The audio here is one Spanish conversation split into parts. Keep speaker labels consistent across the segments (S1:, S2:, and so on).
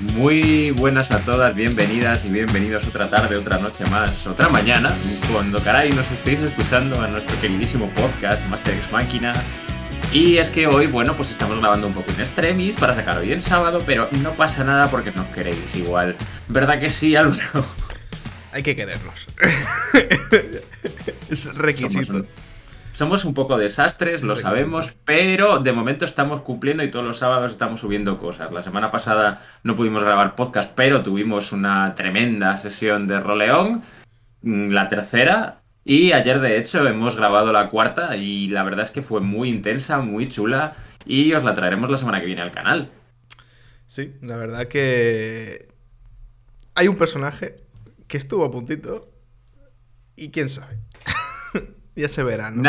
S1: Muy buenas a todas, bienvenidas y bienvenidos otra tarde, otra noche más, otra mañana, cuando caray nos estéis escuchando a nuestro queridísimo podcast Master X Máquina. Y es que hoy, bueno, pues estamos grabando un poco en extremis para sacar hoy en sábado, pero no pasa nada porque nos queréis igual. ¿Verdad que sí, Álvaro?
S2: Hay que querernos. es requisito.
S1: Somos un poco desastres, lo sabemos, pero de momento estamos cumpliendo y todos los sábados estamos subiendo cosas. La semana pasada no pudimos grabar podcast, pero tuvimos una tremenda sesión de roleón, mm, la tercera, y ayer de hecho hemos grabado la cuarta y la verdad es que fue muy intensa, muy chula y os la traeremos la semana que viene al canal.
S2: Sí, la verdad que hay un personaje que estuvo a puntito y quién sabe. Ya se verá, ¿no?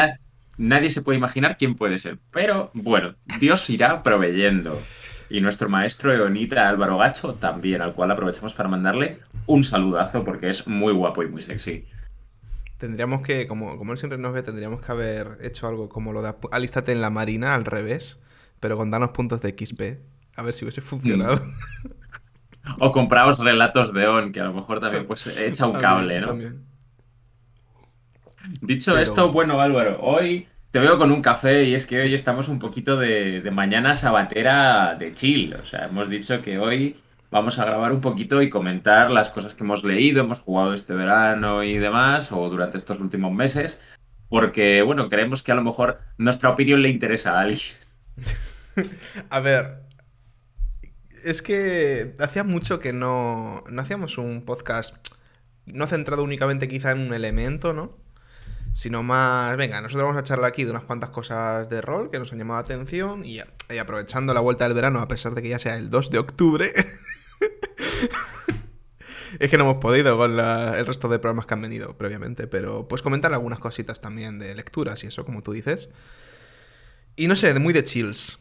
S1: nadie se puede imaginar quién puede ser. Pero bueno, Dios irá proveyendo. Y nuestro maestro Eonita Álvaro Gacho también, al cual aprovechamos para mandarle un saludazo porque es muy guapo y muy sexy.
S2: Tendríamos que, como, como él siempre nos ve, tendríamos que haber hecho algo como lo de alístate en la marina al revés, pero con darnos puntos de XP. A ver si hubiese funcionado. Mm.
S1: O compramos relatos de On, que a lo mejor también pues echa un cable, ¿no? Dicho esto, bueno, Álvaro, hoy te veo con un café y es que hoy estamos un poquito de, mañana sabatera de chill. O sea, hemos dicho que hoy vamos a grabar un poquito y comentar las cosas que hemos leído, hemos jugado este verano y demás, o durante estos últimos meses, porque, bueno, creemos que a lo mejor nuestra opinión le interesa a alguien.
S2: a ver, es que hacía mucho que no, no hacíamos un podcast no centrado únicamente quizá en un elemento, ¿no? Sino más, venga, nosotros vamos a charlar aquí de unas cuantas cosas de rol que nos han llamado la atención y, aprovechando la vuelta del verano, a pesar de que ya sea el 2 de octubre, es que no hemos podido con el resto de programas que han venido previamente, pero pues comentar algunas cositas también de lecturas y eso, como tú dices. Y no sé, muy de chills,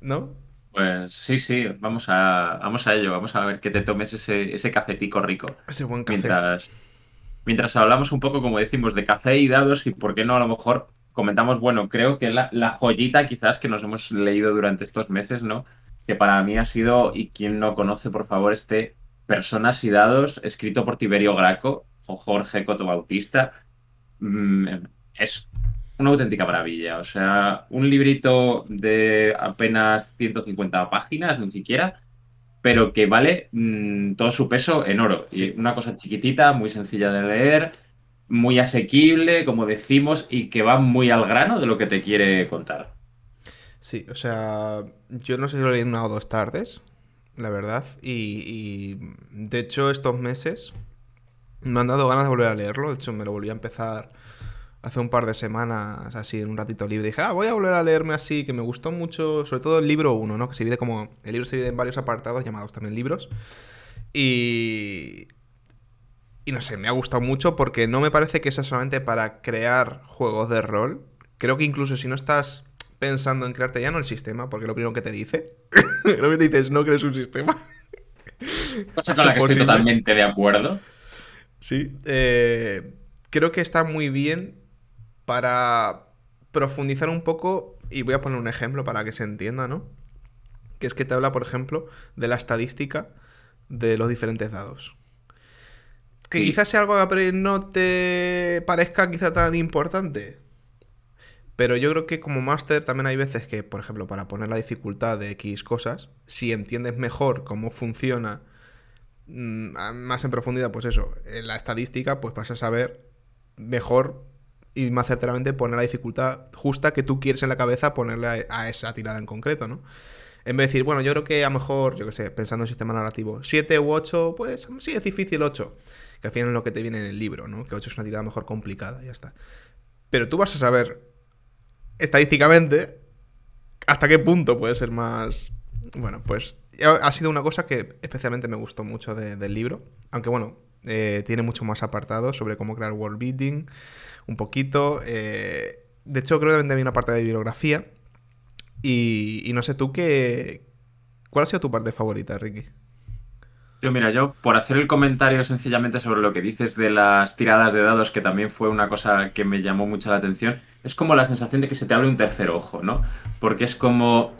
S2: ¿no?
S1: Pues sí, sí, vamos a, vamos a ello, vamos a ver que te tomes ese, ese cafetico rico.
S2: Ese buen café
S1: mientras hablamos un poco, como decimos, de café y dados y por qué no a lo mejor comentamos, bueno, creo que la, la joyita quizás que nos hemos leído durante estos meses, ¿no? Que para mí ha sido, y quien no conoce, por favor, este Personas y Dados, escrito por Tiberio Graco o Jorge Coto Bautista. Mm, es una auténtica maravilla. O sea, un librito de apenas 150 páginas, ni siquiera, pero que vale mm, todo su peso en oro. Y una cosa chiquitita, muy sencilla de leer, muy asequible, como decimos, y que va muy al grano de lo que te quiere contar.
S2: Sí, o sea, yo no sé si lo leí una o dos tardes, la verdad, y, y de hecho estos meses me han dado ganas de volver a leerlo, de hecho me lo volví a empezar hace un par de semanas, así en un ratito libre, dije, ah, voy a volver a leerme así, que me gustó mucho, sobre todo el libro 1, ¿no? Que se divide como, el libro se divide en varios apartados llamados también libros. Y... Y no sé, me ha gustado mucho porque no me parece que sea solamente para crear juegos de rol. Creo que incluso si no estás pensando en crearte ya no el sistema, porque lo primero que te dice, lo que te dice es no crees un sistema.
S1: Cosa con la que estoy totalmente de acuerdo.
S2: Sí, eh, creo que está muy bien para profundizar un poco, y voy a poner un ejemplo para que se entienda, ¿no? Que es que te habla, por ejemplo, de la estadística de los diferentes dados. Que quizás sea algo que no te parezca quizá tan importante. Pero yo creo que como máster también hay veces que, por ejemplo, para poner la dificultad de X cosas, si entiendes mejor cómo funciona mm, más en profundidad, pues eso, en la estadística, pues vas a saber mejor y más certeramente poner la dificultad justa que tú quieres en la cabeza ponerle a, esa tirada en concreto, ¿no? En vez de decir, bueno, yo creo que a lo mejor, yo qué sé, pensando en sistema narrativo, 7 u 8, pues sí, es difícil 8. Que al final es lo que te viene en el libro, ¿no? Que 8 es una tirada mejor complicada, ya está. Pero tú vas a saber estadísticamente hasta qué punto puede ser más... Bueno, pues ha sido una cosa que especialmente me gustó mucho del libro. Aunque bueno, eh, tiene mucho más apartados sobre cómo crear world beating, un poquito. Eh, de hecho, creo que también hay una parte de bibliografía. Y, no sé tú qué. ¿Cuál ha sido tu parte favorita, Ricky?
S1: Yo, mira, yo por hacer el comentario sencillamente sobre lo que dices de las tiradas de dados, que también fue una cosa que me llamó mucho la atención, es como la sensación de que se te abre un tercer ojo, ¿no? Porque es como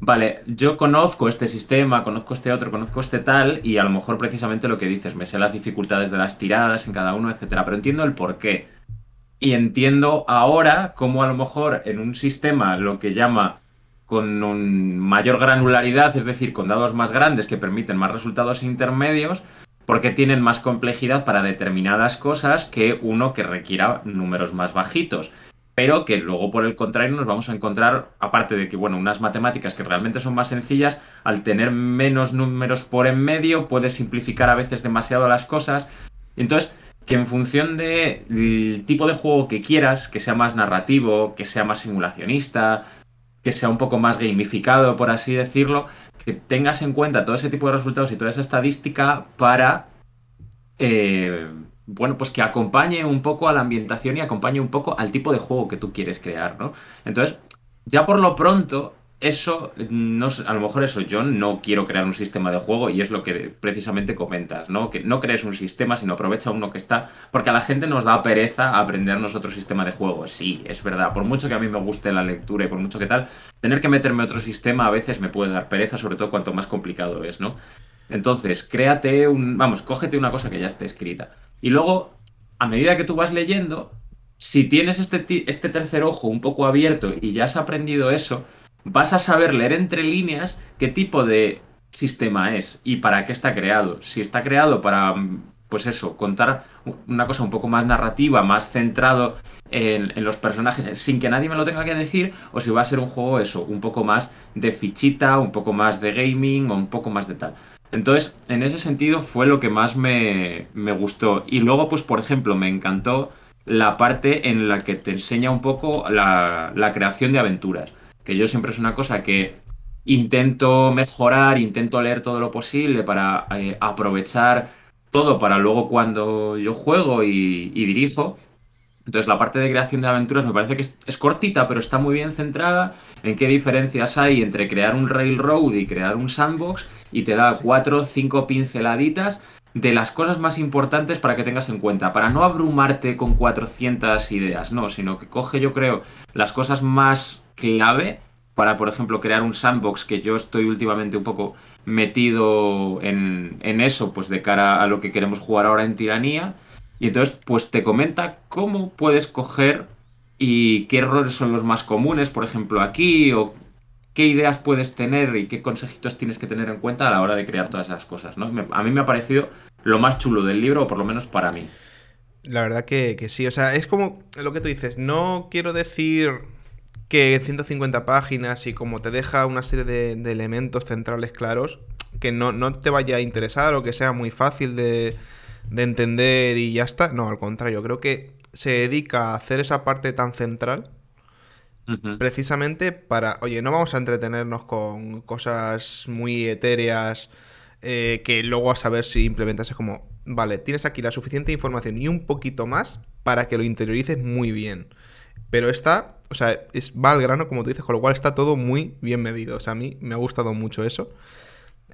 S1: vale, yo conozco este sistema, conozco este otro, conozco este tal, y a lo mejor precisamente lo que dices, me sé las dificultades de las tiradas en cada uno, etcétera, pero entiendo el por qué. Y entiendo ahora cómo a lo mejor en un sistema lo que llama con un mayor granularidad, es decir, con dados más grandes que permiten más resultados intermedios, porque tienen más complejidad para determinadas cosas que uno que requiera números más bajitos. Pero que luego, por el contrario, nos vamos a encontrar, aparte de que, bueno, unas matemáticas que realmente son más sencillas, al tener menos números por en medio, puede simplificar a veces demasiado las cosas. Entonces, que en función del tipo de juego que quieras, que sea más narrativo, que sea más simulacionista, que sea un poco más gamificado, por así decirlo, que tengas en cuenta todo ese tipo de resultados y toda esa estadística para, eh, bueno, pues que acompañe un poco a la ambientación y acompañe un poco al tipo de juego que tú quieres crear, ¿no? Entonces, ya por lo pronto, eso, no, a lo mejor eso, yo no quiero crear un sistema de juego y es lo que precisamente comentas, ¿no? Que no crees un sistema, sino aprovecha uno que está, porque a la gente nos da pereza aprendernos otro sistema de juego, sí, es verdad, por mucho que a mí me guste la lectura y por mucho que tal, tener que meterme otro sistema a veces me puede dar pereza, sobre todo cuanto más complicado es, ¿no? Entonces, créate un, vamos, cógete una cosa que ya esté escrita. Y luego, a medida que tú vas leyendo, si tienes este, este tercer ojo un poco abierto y ya has aprendido eso, vas a saber leer entre líneas qué tipo de sistema es y para qué está creado. Si está creado para, pues eso, contar una cosa un poco más narrativa, más centrado en, los personajes, sin que nadie me lo tenga que decir, o si va a ser un juego eso, un poco más de fichita, un poco más de gaming o un poco más de tal. Entonces, en ese sentido fue lo que más me, me gustó. Y luego, pues, por ejemplo, me encantó la parte en la que te enseña un poco la, la creación de aventuras que yo siempre es una cosa que intento mejorar, intento leer todo lo posible para eh, aprovechar todo para luego cuando yo juego y, dirijo. Entonces la parte de creación de aventuras me parece que es, cortita, pero está muy bien centrada en qué diferencias hay entre crear un railroad y crear un sandbox y te da cuatro o cinco pinceladitas de las cosas más importantes para que tengas en cuenta, para no abrumarte con 400 ideas, no, sino que coge yo creo las cosas más clave para, por ejemplo, crear un sandbox que yo estoy últimamente un poco metido en, eso, pues de cara a lo que queremos jugar ahora en tiranía. Y entonces, pues te comenta cómo puedes coger y qué errores son los más comunes, por ejemplo, aquí, o qué ideas puedes tener y qué consejitos tienes que tener en cuenta a la hora de crear todas esas cosas, ¿no? A mí me ha parecido lo más chulo del libro, o por lo menos para mí.
S2: La verdad que, que sí, o sea, es como lo que tú dices, no quiero decir que 150 páginas y como te deja una serie de, elementos centrales claros, que no, te vaya a interesar o que sea muy fácil de, entender y ya está. No, al contrario, creo que se dedica a hacer esa parte tan central precisamente para, oye, no vamos a entretenernos con cosas muy etéreas eh, que luego a saber si implementas es como, vale, tienes aquí la suficiente información y un poquito más para que lo interiorices muy bien. Pero está, o sea, es, va al grano, como tú dices, con lo cual está todo muy bien medido. O sea, a mí me ha gustado mucho eso.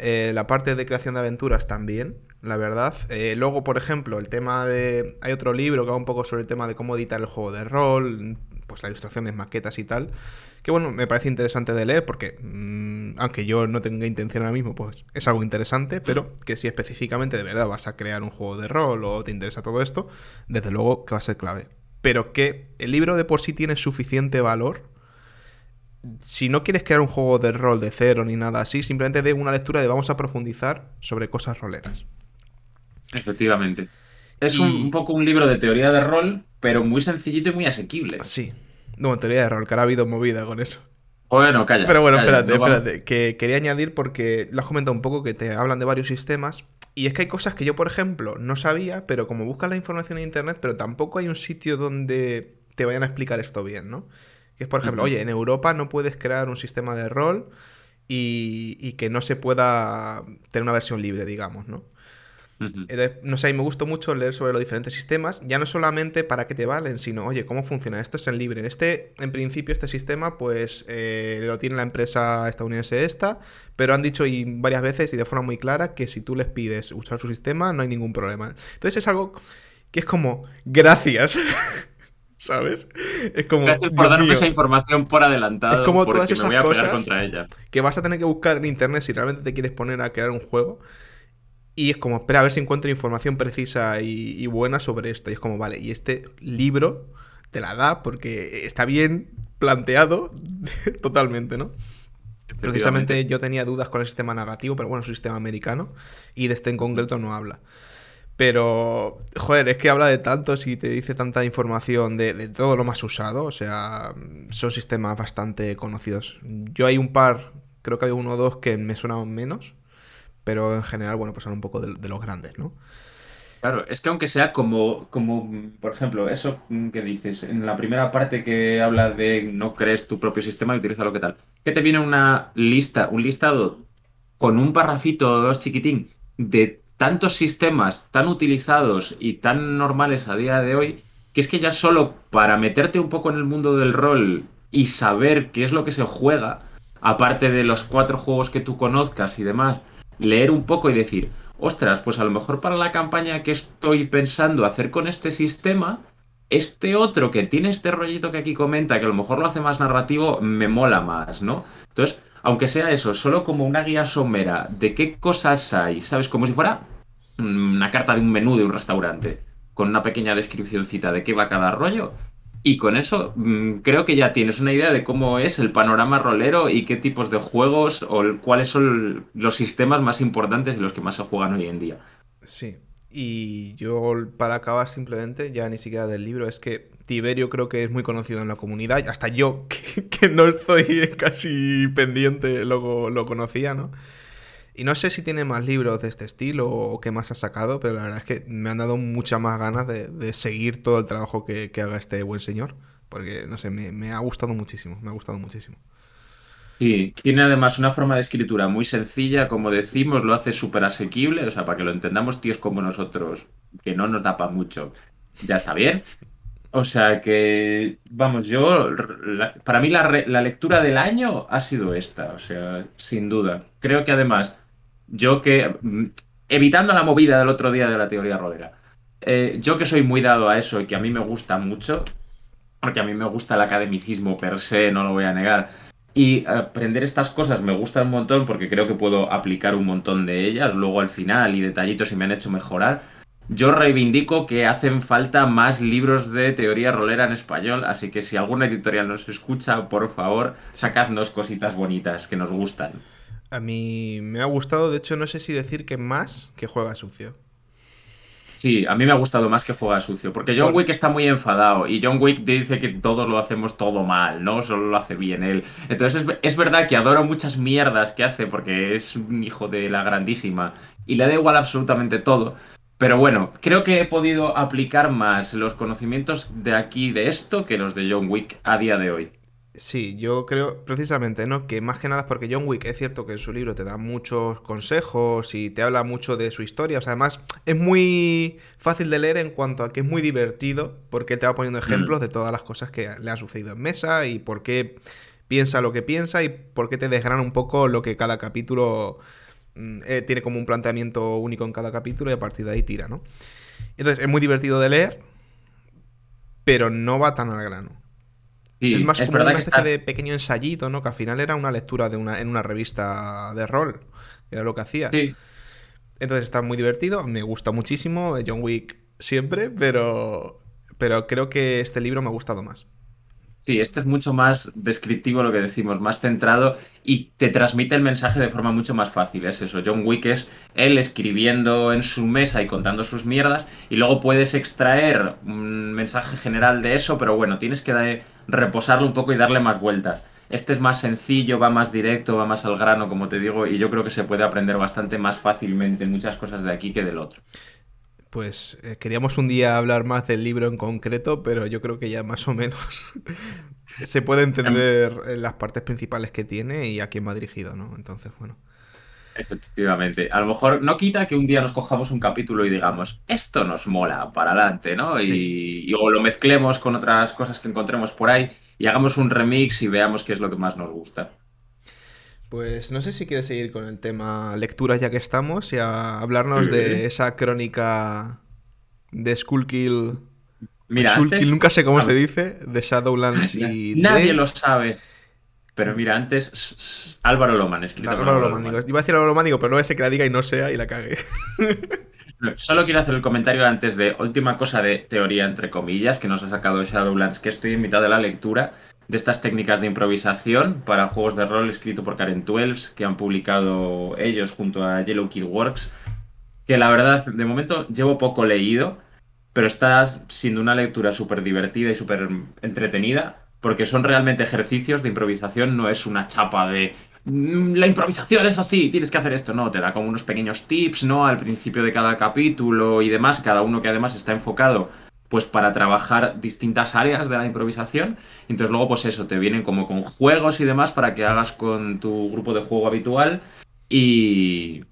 S2: Eh, la parte de creación de aventuras también, la verdad. Eh, luego, por ejemplo, el tema de... Hay otro libro que va un poco sobre el tema de cómo editar el juego de rol, pues las ilustraciones, maquetas y tal. Que bueno, me parece interesante de leer porque, mm, aunque yo no tenga intención ahora mismo, pues es algo interesante, pero que si específicamente de verdad vas a crear un juego de rol o te interesa todo esto, desde luego que va a ser clave pero que el libro de por sí tiene suficiente valor. Si no quieres crear un juego de rol de cero ni nada así, simplemente de una lectura de vamos a profundizar sobre cosas roleras.
S1: Efectivamente. Es un, poco un libro de teoría de rol, pero muy sencillito y muy asequible.
S2: Sí. No, teoría de rol, que ahora ha habido movida con eso.
S1: Bueno, calla.
S2: Pero bueno, espérate, espérate. Que quería añadir porque lo has comentado un poco que te hablan de varios sistemas y es que hay cosas que yo, por ejemplo, no sabía, pero como buscas la información en internet, pero tampoco hay un sitio donde te vayan a explicar esto bien, ¿no? Que es, por ejemplo, oye, en Europa no puedes crear un sistema de rol y, y que no se pueda tener una versión libre, digamos, ¿no? no sé, me gustó mucho leer sobre los diferentes sistemas, ya no solamente para qué te valen, sino, oye, ¿cómo funciona? Esto es en libre. En este, en principio, este sistema, pues eh, lo tiene la empresa estadounidense esta, pero han dicho y varias veces y de forma muy clara que si tú les pides usar su sistema, no hay ningún problema. Entonces es algo que es como, gracias. ¿Sabes? Es como.
S1: Gracias por darme esa información por adelantado.
S2: Es como todas esas
S1: me voy a
S2: cosas
S1: contra ella.
S2: que vas a tener que buscar en internet si realmente te quieres poner a crear un juego. Y es como, espera a ver si encuentro información precisa y, buena sobre esto. Y es como, vale, y este libro te la da porque está bien planteado totalmente, ¿no? Precisamente yo tenía dudas con el sistema narrativo, pero bueno, es un sistema americano y de este en concreto no habla. Pero, joder, es que habla de tantos y te dice tanta información de, todo lo más usado. O sea, son sistemas bastante conocidos. Yo hay un par, creo que hay uno o dos que me suenan menos. Pero en general, bueno, pues son un poco de, los grandes, ¿no?
S1: Claro, es que aunque sea como, como, por ejemplo, eso que dices, en la primera parte que habla de no crees tu propio sistema y utiliza lo que tal, que te viene una lista, un listado con un parrafito o dos chiquitín de tantos sistemas tan utilizados y tan normales a día de hoy, que es que ya solo para meterte un poco en el mundo del rol y saber qué es lo que se juega, aparte de los cuatro juegos que tú conozcas y demás, leer un poco y decir, ostras, pues a lo mejor para la campaña que estoy pensando hacer con este sistema, este otro que tiene este rollito que aquí comenta, que a lo mejor lo hace más narrativo, me mola más, ¿no? Entonces, aunque sea eso, solo como una guía somera de qué cosas hay, ¿sabes? Como si fuera una carta de un menú de un restaurante, con una pequeña descripcióncita de qué va cada rollo. Y con eso mm, creo que ya tienes una idea de cómo es el panorama rolero y qué tipos de juegos o cuáles son los sistemas más importantes de los que más se juegan hoy en día.
S2: Sí, y yo para acabar simplemente, ya ni siquiera del libro, es que Tiberio creo que es muy conocido en la comunidad, hasta yo que, no estoy casi pendiente lo, lo conocía, ¿no? Y no sé si tiene más libros de este estilo o qué más ha sacado, pero la verdad es que me han dado muchas más ganas de, seguir todo el trabajo que, haga este buen señor. Porque, no sé, me, ha gustado muchísimo, me ha gustado muchísimo.
S1: Sí, tiene además una forma de escritura muy sencilla, como decimos, lo hace súper asequible, o sea, para que lo entendamos tíos como nosotros, que no nos da para mucho, ya está bien. O sea que, vamos, yo, para mí la, la, lectura del año ha sido esta, o sea, sin duda. Creo que además yo que, mm, evitando la movida del otro día de la teoría rolera, eh, yo que soy muy dado a eso y que a mí me gusta mucho, porque a mí me gusta el academicismo per se, no lo voy a negar, y aprender estas cosas me gusta un montón porque creo que puedo aplicar un montón de ellas luego al final y detallitos y me han hecho mejorar. Yo reivindico que hacen falta más libros de teoría rolera en español, así que si alguna editorial nos escucha, por favor, sacadnos cositas bonitas que nos gustan.
S2: A mí me ha gustado, de hecho no sé si decir que más que juega sucio.
S1: Sí, a mí me ha gustado más que juega sucio, porque John Wick está muy enfadado y John Wick dice que todos lo hacemos todo mal, ¿no? Solo lo hace bien él. Entonces es, verdad que adoro muchas mierdas que hace porque es un hijo de la grandísima y le da igual absolutamente todo. Pero bueno, creo que he podido aplicar más los conocimientos de aquí de esto que los de John Wick a día de hoy.
S2: Sí, yo creo precisamente, ¿no? Que más que nada es porque John Wick es cierto que en su libro te da muchos consejos y te habla mucho de su historia. O sea, además es muy fácil de leer en cuanto a que es muy divertido porque te va poniendo mm. ejemplos de todas las cosas que le han sucedido en mesa y por qué piensa lo que piensa y por qué te desgrana un poco lo que cada capítulo mm, eh, tiene como un planteamiento único en cada capítulo y a partir de ahí tira, ¿no? Entonces es muy divertido de leer, pero no va tan al grano es más como una especie de pequeño ensayito, ¿no? Que al final era una lectura de una, en una revista de rol. Era lo que hacía. Sí. Entonces está muy divertido. Me gusta muchísimo. John Wick siempre, pero. Pero creo que este libro me ha gustado más.
S1: Sí, este es mucho más descriptivo, lo que decimos, más centrado y te transmite el mensaje de forma mucho más fácil. Es eso, John Wick es él escribiendo en su mesa y contando sus mierdas y luego puedes extraer un mensaje general de eso, pero bueno, tienes que reposarlo un poco y darle más vueltas. Este es más sencillo, va más directo, va más al grano, como te digo, y yo creo que se puede aprender bastante más fácilmente muchas cosas de aquí que del otro.
S2: Pues eh, queríamos un día hablar más del libro en concreto, pero yo creo que ya más o menos se puede entender las partes principales que tiene y a quién va dirigido, ¿no? Entonces, bueno.
S1: Efectivamente. A lo mejor no quita que un día nos cojamos un capítulo y digamos, esto nos mola para adelante, ¿no? Y, y, o lo mezclemos con otras cosas que encontremos por ahí y hagamos un remix y veamos qué es lo que más nos gusta.
S2: Pues no sé si quieres seguir con el tema lectura ya que estamos y a hablarnos de esa crónica de Skullkill
S1: Mira, antes-
S2: nunca sé cómo se dice, de Shadowlands y...
S1: Nadie
S2: Drake.
S1: lo sabe. Pero mira, antes Álvaro Loman escrito
S2: Álvaro
S1: Álvaro
S2: Loman,
S1: Loman.
S2: digo, Iba a decir Álvaro Loman, digo, pero no ese que la diga y no sea y la cague.
S1: No, Solo quiero hacer el comentario antes de última cosa de teoría, entre comillas, que nos ha sacado Shadowlands, que estoy en mitad de la lectura de estas técnicas de improvisación para juegos de rol escrito por Karen Twelves, que han publicado ellos junto a Yellow Kid Works, que la verdad, de momento llevo poco leído, pero está siendo una lectura súper divertida y súper entretenida, porque son realmente ejercicios de improvisación, no es una chapa de "Mm, la improvisación es así, tienes que hacer esto, no, te da como unos pequeños tips, ¿no? Al principio de cada capítulo y demás, cada uno que además está enfocado pues para trabajar distintas áreas de la improvisación. Entonces luego pues eso, te vienen como con juegos y demás para que hagas con tu grupo de juego habitual y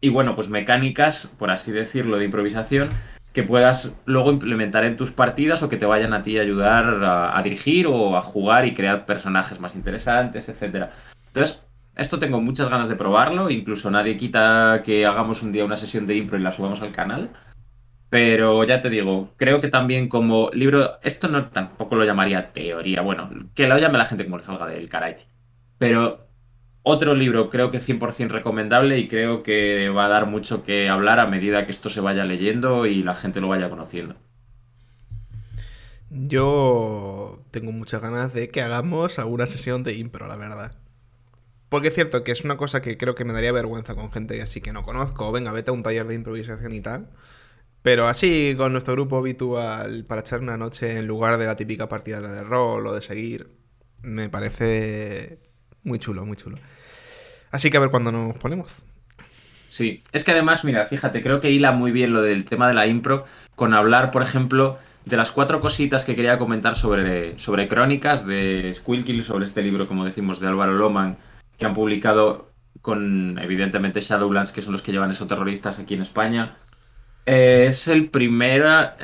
S1: y bueno, pues mecánicas, por así decirlo, de improvisación que puedas luego implementar en tus partidas o que te vayan a ti a ayudar a, dirigir o a jugar y crear personajes más interesantes, etcétera. Entonces, esto tengo muchas ganas de probarlo, incluso nadie quita que hagamos un día una sesión de impro y la subamos al canal. Pero ya te digo, creo que también como libro, esto no tampoco lo llamaría teoría, bueno, que lo llame la gente como le salga del caray. Pero otro libro creo que 100% recomendable y creo que va a dar mucho que hablar a medida que esto se vaya leyendo y la gente lo vaya conociendo.
S2: Yo tengo muchas ganas de que hagamos alguna sesión de impro, la verdad. Porque es cierto que es una cosa que creo que me daría vergüenza con gente así que no conozco. Venga, vete a un taller de improvisación y tal. Pero así, con nuestro grupo habitual, para echar una noche en lugar de la típica partida de rol o de seguir, me parece muy chulo, muy chulo. Así que a ver cuándo nos ponemos.
S1: Sí, es que además, mira, fíjate, creo que hila muy bien lo del tema de la impro con hablar, por ejemplo, de las cuatro cositas que quería comentar sobre, sobre crónicas de Squilkill, sobre este libro, como decimos, de Álvaro Loman, que han publicado con, evidentemente, Shadowlands, que son los que llevan esos terroristas aquí en España. Es el primera,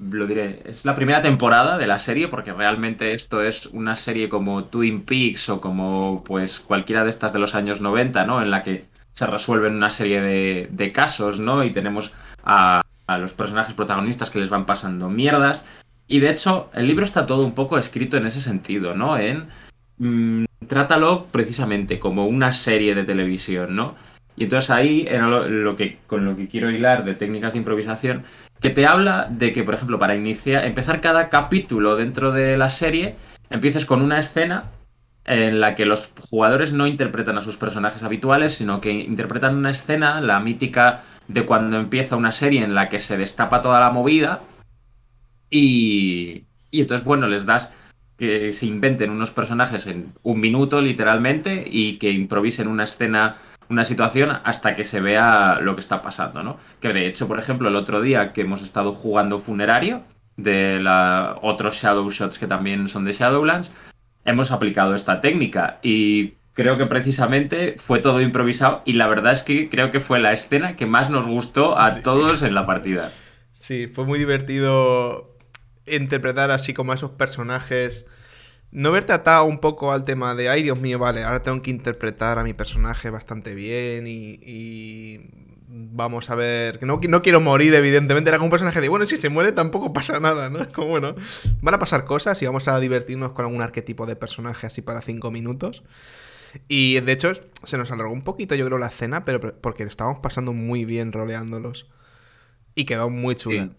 S1: lo diré, es la primera temporada de la serie, porque realmente esto es una serie como Twin Peaks o como pues cualquiera de estas de los años 90, ¿no? En la que se resuelven una serie de, de casos, ¿no? Y tenemos a, a los personajes protagonistas que les van pasando mierdas. Y de hecho, el libro está todo un poco escrito en ese sentido, ¿no? En mm, trátalo precisamente como una serie de televisión, ¿no? Y entonces ahí era lo, que, con lo que quiero hilar de técnicas de improvisación, que te habla de que, por ejemplo, para iniciar, empezar cada capítulo dentro de la serie, empieces con una escena en la que los jugadores no interpretan a sus personajes habituales, sino que interpretan una escena, la mítica de cuando empieza una serie en la que se destapa toda la movida y, y entonces, bueno, les das que se inventen unos personajes en un minuto, literalmente, y que improvisen una escena, una situación hasta que se vea lo que está pasando, ¿no? Que de hecho, por ejemplo, el otro día que hemos estado jugando Funerario, de la, otros Shadow Shots que también son de Shadowlands, hemos aplicado esta técnica y creo que precisamente fue todo improvisado y la verdad es que creo que fue la escena que más nos gustó a
S2: Sí.
S1: todos en la partida.
S2: Sí, fue muy divertido interpretar así como a esos personajes. No verte atado un poco al tema de, ay Dios mío, vale, ahora tengo que interpretar a mi personaje bastante bien y, y vamos a ver, que no, no quiero morir evidentemente, era como un personaje de, bueno, si se muere tampoco pasa nada, ¿no? Como bueno, van a pasar cosas y vamos a divertirnos con algún arquetipo de personaje así para cinco minutos. Y de hecho se nos alargó un poquito yo creo la escena, pero porque estábamos pasando muy bien roleándolos. Y quedó muy chula.
S1: Sí.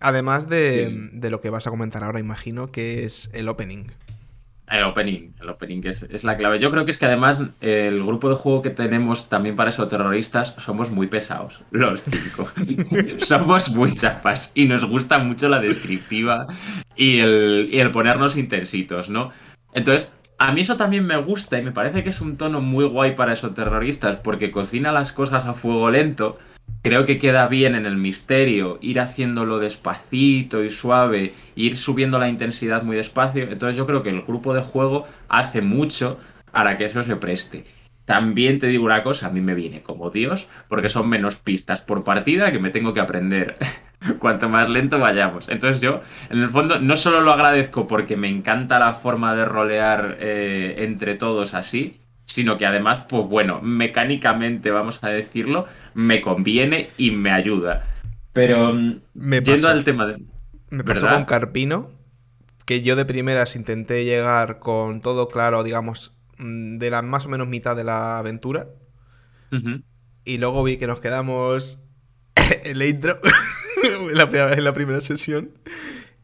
S2: Además de,
S1: Sí.
S2: de lo que vas a comentar ahora, imagino, que es el opening.
S1: El opening, el opening es, es la clave. Yo creo que es que además el grupo de juego que tenemos también para esos terroristas somos muy pesados, los cinco. somos muy chapas y nos gusta mucho la descriptiva y el, y el ponernos intensitos, ¿no? Entonces, a mí eso también me gusta y me parece que es un tono muy guay para esos terroristas porque cocina las cosas a fuego lento. Creo que queda bien en el misterio ir haciéndolo despacito y suave, ir subiendo la intensidad muy despacio. Entonces yo creo que el grupo de juego hace mucho para que eso se preste. También te digo una cosa, a mí me viene como Dios, porque son menos pistas por partida que me tengo que aprender cuanto más lento vayamos. Entonces yo, en el fondo, no solo lo agradezco porque me encanta la forma de rolear eh, entre todos así, sino que además, pues bueno, mecánicamente, vamos a decirlo, me conviene y me ayuda. Pero mm,
S2: Me
S1: yendo
S2: pasó.
S1: al tema de...
S2: Me pasó
S1: ¿Verdad?
S2: con Carpino, que yo de primeras intenté llegar con todo claro, digamos, mm, de la más o menos mitad de la aventura. Y luego vi que nos quedamos en la intro, en, la primera, en la primera sesión.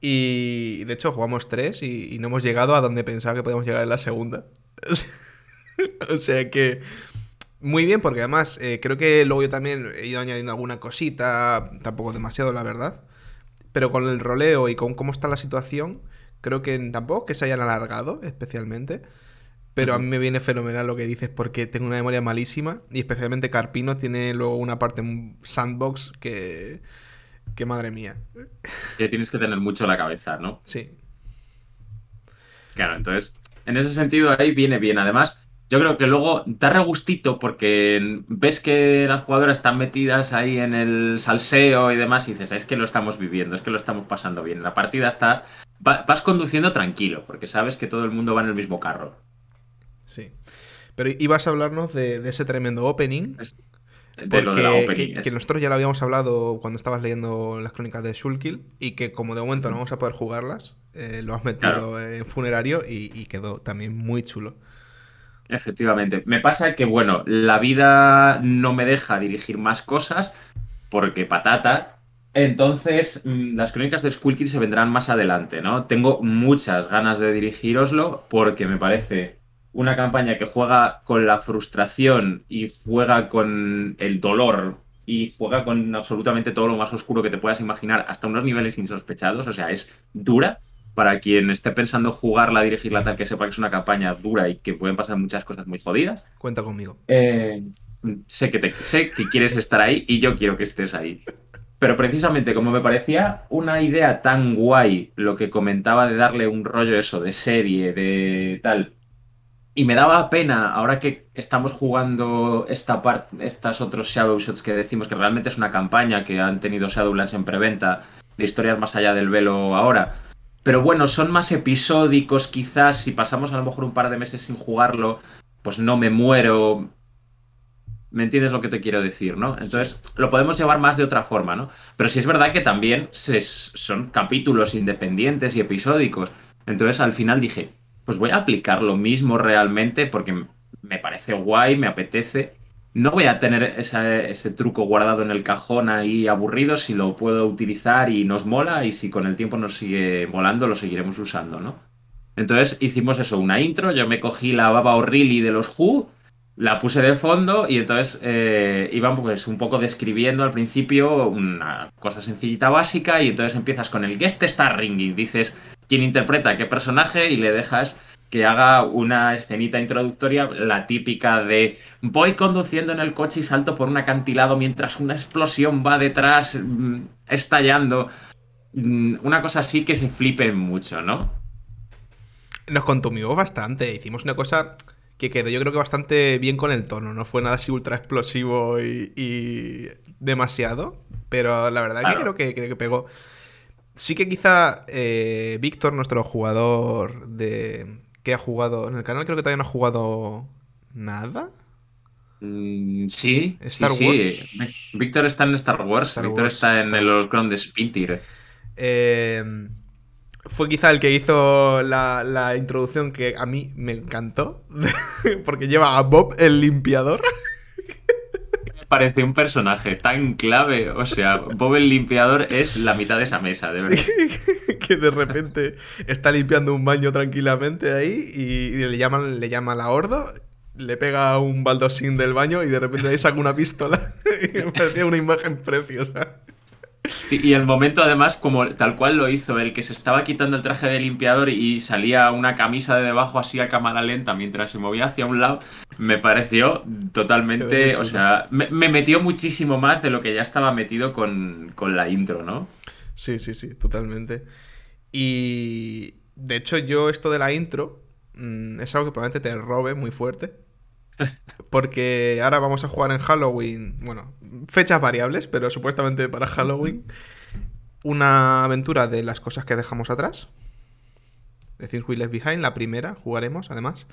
S2: Y de hecho jugamos tres y, y no hemos llegado a donde pensaba que podíamos llegar en la segunda. o sea que muy bien, porque además eh, creo que luego yo también he ido añadiendo alguna cosita, tampoco demasiado, la verdad. Pero con el roleo y con cómo está la situación, creo que tampoco que se hayan alargado especialmente. Pero a mí me viene fenomenal lo que dices porque tengo una memoria malísima y especialmente Carpino tiene luego una parte en sandbox que... que madre mía.
S1: Que tienes que tener mucho la cabeza, ¿no?
S2: Sí.
S1: Claro, entonces, en ese sentido ahí viene bien. Además, yo creo que luego da regustito porque ves que las jugadoras están metidas ahí en el salseo y demás y dices, es que lo estamos viviendo, es que lo estamos pasando bien. La partida está... va- vas conduciendo tranquilo porque sabes que todo el mundo va en el mismo carro.
S2: Sí. Pero ibas a hablarnos de, de ese tremendo opening.
S1: De lo de la opening.
S2: que,
S1: es-
S2: que nosotros ya lo habíamos hablado cuando estabas leyendo las crónicas de Shulkill y que como de momento no vamos a poder jugarlas, eh, lo has metido
S1: Claro.
S2: en funerario y, y quedó también muy chulo.
S1: Efectivamente. Me pasa que, bueno, la vida no me deja dirigir más cosas porque patata. Entonces, mm, las crónicas de Skullkill se vendrán más adelante, ¿no? Tengo muchas ganas de dirigiroslo porque me parece una campaña que juega con la frustración y juega con el dolor y juega con absolutamente todo lo más oscuro que te puedas imaginar hasta unos niveles insospechados. O sea, es dura. Para quien esté pensando jugarla, dirigirla tal, que sepa que es una campaña dura y que pueden pasar muchas cosas muy jodidas.
S2: Cuenta conmigo.
S1: Eh, sé, que te, sé que quieres estar ahí y yo quiero que estés ahí. Pero precisamente como me parecía una idea tan guay lo que comentaba de darle un rollo eso de serie, de tal, y me daba pena ahora que estamos jugando esta parte, estas otros Shadow Shots que decimos que realmente es una campaña que han tenido Shadowlands en preventa de historias más allá del velo ahora. Pero bueno, son más episódicos quizás, si pasamos a lo mejor un par de meses sin jugarlo, pues no me muero. ¿Me entiendes lo que te quiero decir, no? Entonces, lo podemos llevar más de otra forma, ¿no? Pero sí es verdad que también se- son capítulos independientes y episódicos. Entonces, al final dije, pues voy a aplicar lo mismo realmente porque me parece guay, me apetece. No voy a tener esa- ese truco guardado en el cajón ahí aburrido si lo puedo utilizar y nos mola y si con el tiempo nos sigue molando lo seguiremos usando, ¿no? Entonces hicimos eso, una intro, yo me cogí la Baba O'Reilly de los Who, la puse de fondo y entonces eh, iban pues un poco describiendo al principio una cosa sencillita básica y entonces empiezas con el guest star ringing, dices quién interpreta qué personaje y le dejas que haga una escenita introductoria, la típica de voy conduciendo en el coche y salto por un acantilado mientras una explosión va detrás mm, estallando. Mm, Una cosa así que se flipe mucho, ¿no?
S2: Nos contumimos bastante. Hicimos una cosa que quedó yo creo que bastante bien con el tono. No fue nada así ultra explosivo y, y demasiado. Pero la verdad que
S1: Claro.
S2: creo que, creo que pegó. Sí que quizá eh, Víctor, nuestro jugador de que ha jugado en el canal, creo que todavía no ha jugado nada.
S1: Mm, sí,
S2: Star
S1: sí,
S2: Wars.
S1: sí. Víctor está en Star Wars.
S2: Star
S1: Víctor
S2: Wars,
S1: está en
S2: Star
S1: el. Holocron de Spintir.
S2: Eh, fue quizá el que hizo la, la introducción que a mí me encantó. Porque lleva a Bob el limpiador.
S1: Parece un personaje tan clave. O sea, Bob el limpiador es la mitad de esa mesa, de verdad.
S2: que de repente está limpiando un baño tranquilamente ahí y, le llaman le llama la horda, le pega un baldosín del baño y de repente ahí saca una pistola. y parecía una imagen preciosa.
S1: Sí, y el momento, además, como tal cual lo hizo, el que se estaba quitando el traje de limpiador y salía una camisa de debajo así a cámara lenta mientras se movía hacia un lado, me pareció totalmente. O sea, me, me metió muchísimo más de lo que ya estaba metido con, con la intro, ¿no?
S2: Sí, sí, sí, totalmente. Y de hecho yo esto de la intro mm, es algo que probablemente te robe muy fuerte. Porque ahora vamos a jugar en Halloween, bueno, fechas variables, pero supuestamente para Halloween, una aventura de las cosas que dejamos atrás. De Things We Left Behind, la primera, jugaremos además.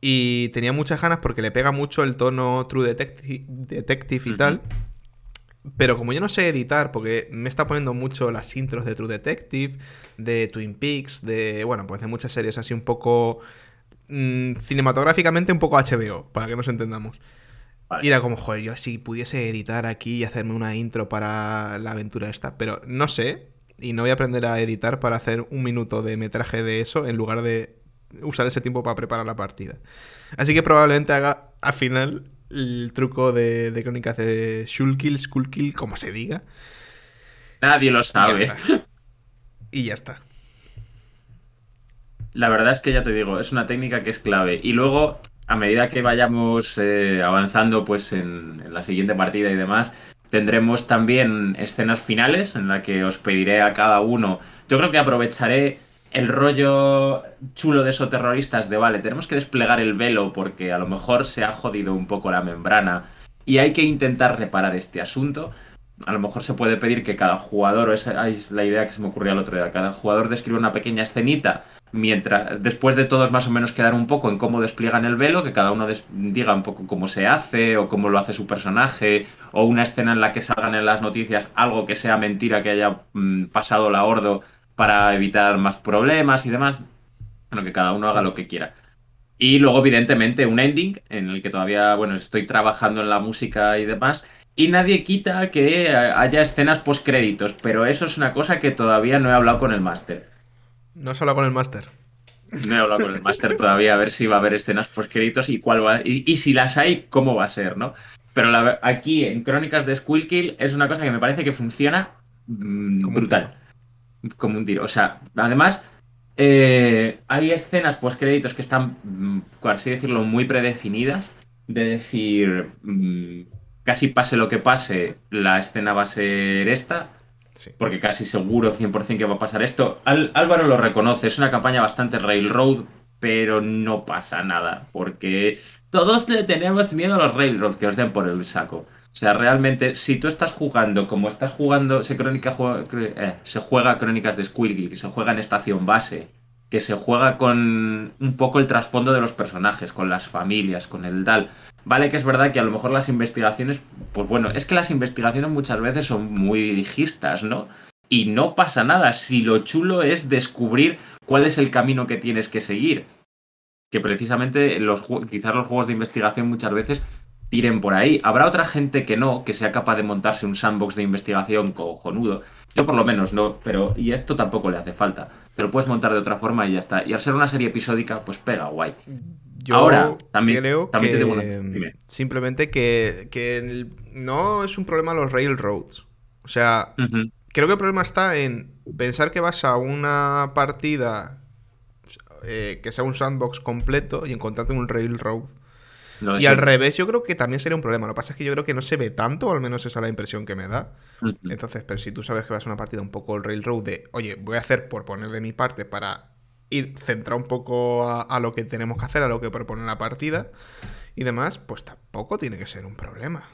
S2: Y tenía muchas ganas porque le pega mucho el tono True Detective, Detective y tal. Pero como yo no sé editar, porque me está poniendo mucho las intros de True Detective, de Twin Peaks, de, bueno, pues de muchas series así un poco mm, cinematográficamente un poco HBO, para que nos entendamos. Y era como, joder, yo si pudiese editar aquí y hacerme una intro para la aventura esta, pero no sé, y no voy a aprender a editar para hacer un minuto de metraje de eso en lugar de usar ese tiempo para preparar la partida. Así que probablemente haga al final el truco de, de crónicas de Shulkill, Skullkill, como se diga.
S1: Nadie lo sabe.
S2: Y ya está.
S1: La verdad es que ya te digo, es una técnica que es clave. Y luego, a medida que vayamos eh, avanzando pues en, la siguiente partida y demás, tendremos también escenas finales en las que os pediré a cada uno. Yo creo que aprovecharé el rollo chulo de esos terroristas de, vale, tenemos que desplegar el velo porque a lo mejor se ha jodido un poco la membrana y hay que intentar reparar este asunto. A lo mejor se puede pedir que cada jugador, o esa es la idea que se me ocurrió el otro día, cada jugador describa una pequeña escenita mientras después de todos más o menos quedar un poco en cómo despliegan el velo, que cada uno diga un poco cómo se hace o cómo lo hace su personaje, o una escena en la que salgan en las noticias algo que sea mentira que haya mm, pasado la Ordo para evitar más problemas y demás. Bueno, que cada uno haga lo que quiera. Y luego, evidentemente, un ending en el que todavía, bueno, estoy trabajando en la música y demás. Y nadie quita que haya escenas post créditos, pero eso es una cosa que todavía no he hablado con el máster.
S2: ¿No has hablado con el máster?
S1: No he hablado con el máster todavía a ver si va a haber escenas post créditos y cuál va y, y, si las hay, cómo va a ser, ¿no? Pero la, aquí en Crónicas de Squilkill es una cosa que me parece que funciona mmm, brutal como un tiro. O sea, además, eh, hay escenas post-créditos que están, mm, por así decirlo, muy predefinidas. De decir, mmm, casi pase lo que pase, la escena va a ser esta. Porque casi seguro 100% que va a pasar esto. Álvaro lo reconoce, es una campaña bastante railroad, pero no pasa nada. Porque todos le tenemos miedo a los railroads que os den por el saco. O sea, realmente, si tú estás jugando como estás jugando, se, crónica, eh, se juega Crónicas de Squilky, que se juega en estación base, que se juega con un poco el trasfondo de los personajes, con las familias, con el tal. Vale que es verdad que a lo mejor las investigaciones, pues bueno, es que las investigaciones muchas veces son muy dirigistas, ¿no? Y no pasa nada si lo chulo es descubrir cuál es el camino que tienes que seguir. Que precisamente los, quizás los juegos de investigación muchas veces tiren por ahí. Habrá otra gente que no, que sea capaz de montarse un sandbox de investigación cojonudo. Yo por lo menos no, pero y esto tampoco le hace falta. Te lo puedes montar de otra forma y ya está. Y al ser una serie episódica, pues pega guay.
S2: Yo Ahora, también, creo también que, te digo simplemente que, que, no es un problema los railroads. O sea, uh -huh. creo que el problema está en pensar que vas a una partida eh, que sea un sandbox completo y encontrarte un railroad no, y al revés, yo creo que también sería un problema. Lo que pasa es que yo creo que no se ve tanto, o al menos esa es la impresión que me da. Uh -huh. Entonces, pero si tú sabes que vas a una partida un poco el railroad de, oye, voy a hacer por poner de mi parte para ir centrar un poco a, a, lo que tenemos que hacer, a lo que propone la partida y demás, pues tampoco tiene que ser un problema.